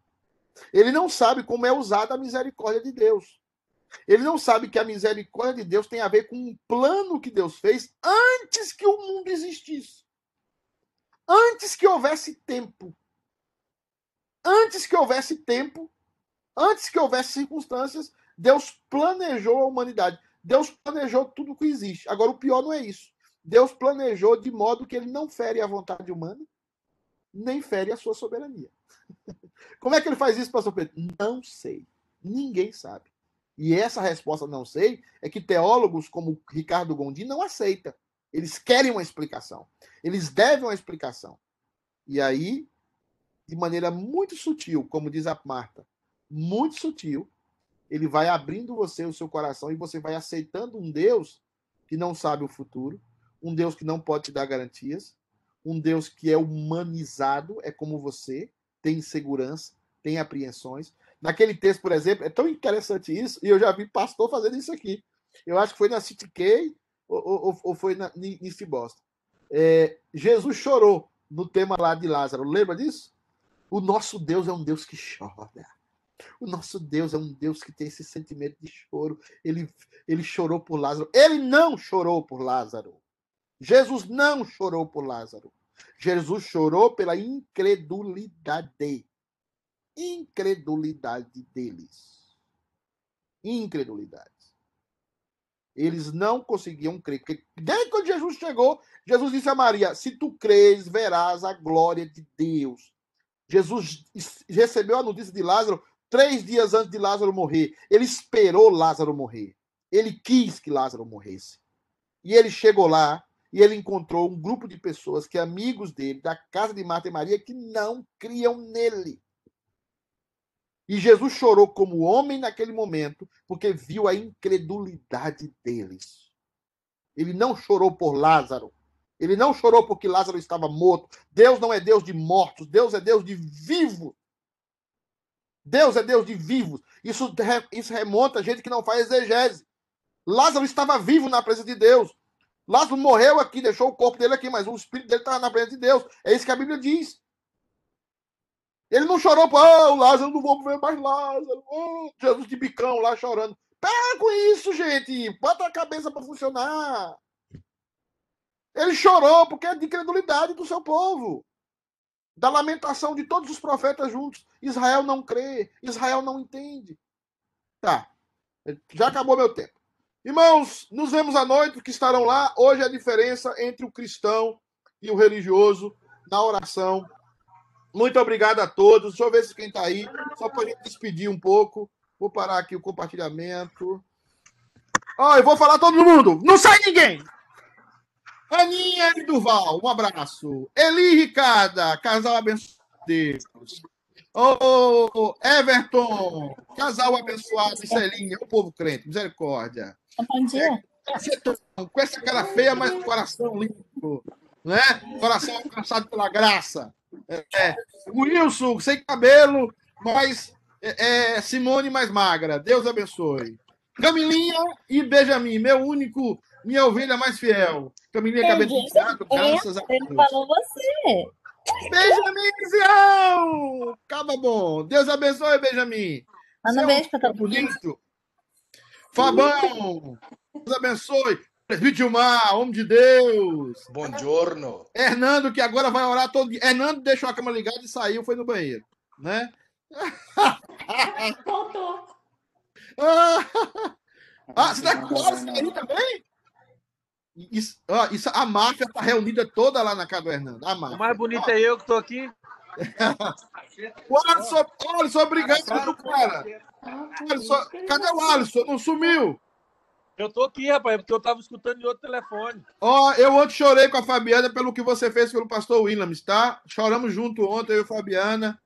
Ele não sabe como é usada a misericórdia de Deus. Ele não sabe que a misericórdia de Deus tem a ver com um plano que Deus fez antes que o mundo existisse. Antes que houvesse tempo. Antes que houvesse tempo, Antes que houvesse circunstâncias, Deus planejou a humanidade. Deus planejou tudo que existe. Agora, o pior não é isso. Deus planejou de modo que ele não fere a vontade humana, nem fere a sua soberania. (laughs) Como é que ele faz isso, pastor Pedro? Não sei. Ninguém sabe. E essa resposta não sei é que teólogos como Ricardo Gondim não aceita. Eles querem uma explicação. Eles devem uma explicação. E aí, de maneira muito sutil, como diz a Marta, muito sutil, ele vai abrindo você o seu coração e você vai aceitando um Deus que não sabe o futuro, um Deus que não pode te dar garantias, um Deus que é humanizado, é como você, tem insegurança, tem apreensões. Naquele texto, por exemplo, é tão interessante isso, e eu já vi pastor fazendo isso aqui. Eu acho que foi na City Key ou, ou, ou foi na, em Boston. É, Jesus chorou no tema lá de Lázaro. Lembra disso? O nosso Deus é um Deus que chora. O nosso Deus é um Deus que tem esse sentimento de choro. Ele, ele chorou por Lázaro. Ele não chorou por Lázaro. Jesus não chorou por Lázaro. Jesus chorou pela incredulidade. Incredulidade deles. Incredulidade. Eles não conseguiam crer. Porque desde quando Jesus chegou, Jesus disse a Maria: Se tu crês, verás a glória de Deus. Jesus recebeu a notícia de Lázaro três dias antes de Lázaro morrer. Ele esperou Lázaro morrer. Ele quis que Lázaro morresse. E ele chegou lá e ele encontrou um grupo de pessoas que amigos dele, da casa de Marta e Maria, que não criam nele. E Jesus chorou como homem naquele momento, porque viu a incredulidade deles. Ele não chorou por Lázaro. Ele não chorou porque Lázaro estava morto. Deus não é Deus de mortos, Deus é Deus de vivos. Deus é Deus de vivos. Isso, isso remonta a gente que não faz exegese. Lázaro estava vivo na presença de Deus. Lázaro morreu aqui, deixou o corpo dele aqui, mas o espírito dele estava na presença de Deus. É isso que a Bíblia diz. Ele não chorou, ah, o Lázaro, não vou ver mais Lázaro. Oh, Jesus de bicão lá chorando. Para com isso, gente. Bota a cabeça para funcionar. Ele chorou porque é de incredulidade do seu povo da lamentação de todos os profetas juntos. Israel não crê, Israel não entende. Tá, já acabou meu tempo. Irmãos, nos vemos à noite, que estarão lá. Hoje é a diferença entre o cristão e o religioso na oração. Muito obrigado a todos. Deixa eu ver se quem está aí, só para a gente despedir um pouco. Vou parar aqui o compartilhamento. Ó, oh, eu vou falar todo mundo. Não sai ninguém! Aninha e Duval, um abraço. Eli Ricarda, casal abençoado. Ô, oh, Everton, casal abençoado. Celinha, o povo crente, misericórdia. Bom dia. É, com essa cara feia, mas com coração limpo. Né? Coração alcançado pela graça. É. Wilson, sem cabelo, mas é, é, Simone mais magra. Deus abençoe. Camilinha e Benjamin, meu único minha ovelha mais fiel. Camilinha cabelo pinçado, graças a Deus. Ele falou você. Benjamin! Acaba bom. Deus abençoe, Benjamin. Manda um beijo pra todo bonito. Fabão, Deus abençoe. Presbítero Mar, homem de Deus. Bom giorno. Hernando, que agora vai orar todo dia. Hernando deixou a cama ligada e saiu, foi no banheiro. Né? Voltou. (laughs) ah, você tá com aí também? Isso, ó, isso, a máfia está reunida toda lá na casa do Hernando. A máfia. O mais bonito é eu que estou aqui. (laughs) o Alisson, Alisson, obrigado, cara. Alisson, cadê o Alisson? Não sumiu? Eu tô aqui, rapaz, porque eu tava escutando de outro telefone. Ó, eu ontem chorei com a Fabiana pelo que você fez pelo pastor Williams, tá? Choramos junto ontem, eu e a Fabiana.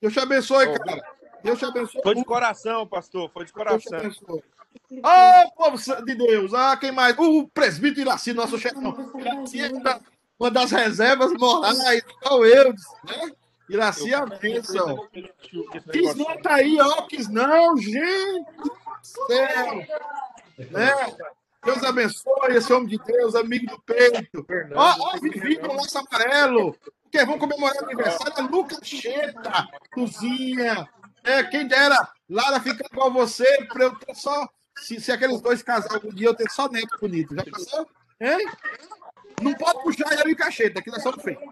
Deus te abençoe, cara. Deus te abençoe. Foi de coração, pastor, foi de coração. Deus te abençoe. Ah, povo de Deus! Ah, quem mais? O presbítero Iraci, nosso chefão. Iraci é uma das reservas morais, igual eu, né? Iraci é a bênção. Quis não tá aí, ó. Quis não, gente do céu. Né? Deus abençoe esse homem de Deus, amigo do peito. Ó, ó, Vivi com o laço amarelo. Porque vão comemorar o aniversário. É Lucas Cheta, cozinha. É, quem dera, Lara fica com você, para eu só se, se aqueles dois casarem algum dia, eu tenho só neto bonito. Já pensou? Hein? Não pode puxar ele em cacheta, aqui nós somos feitos.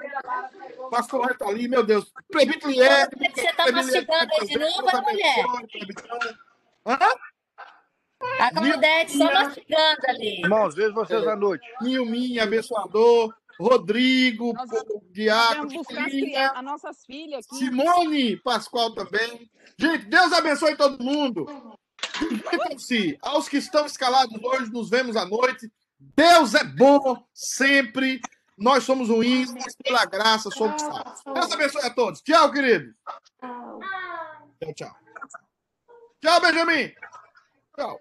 Pastor Roy tá ali, meu Deus. Prebito Lier. Você tá mastigando aí de novo, é mulher? Hã? A Claudete só mastigando ali. Irmãos, vejo vocês à noite. Nilminha, abençoador. Rodrigo, Filha, as nossas filhas aqui. Simone Pascoal também. Gente, Deus abençoe todo mundo. Divirtam-se. Aos que estão escalados hoje, nos vemos à noite. Deus é bom sempre. Nós somos ruins, mas pela graça somos salvos. Deus abençoe a todos. Tchau, querido. Tchau, tchau. Tchau, Benjamin. Tchau.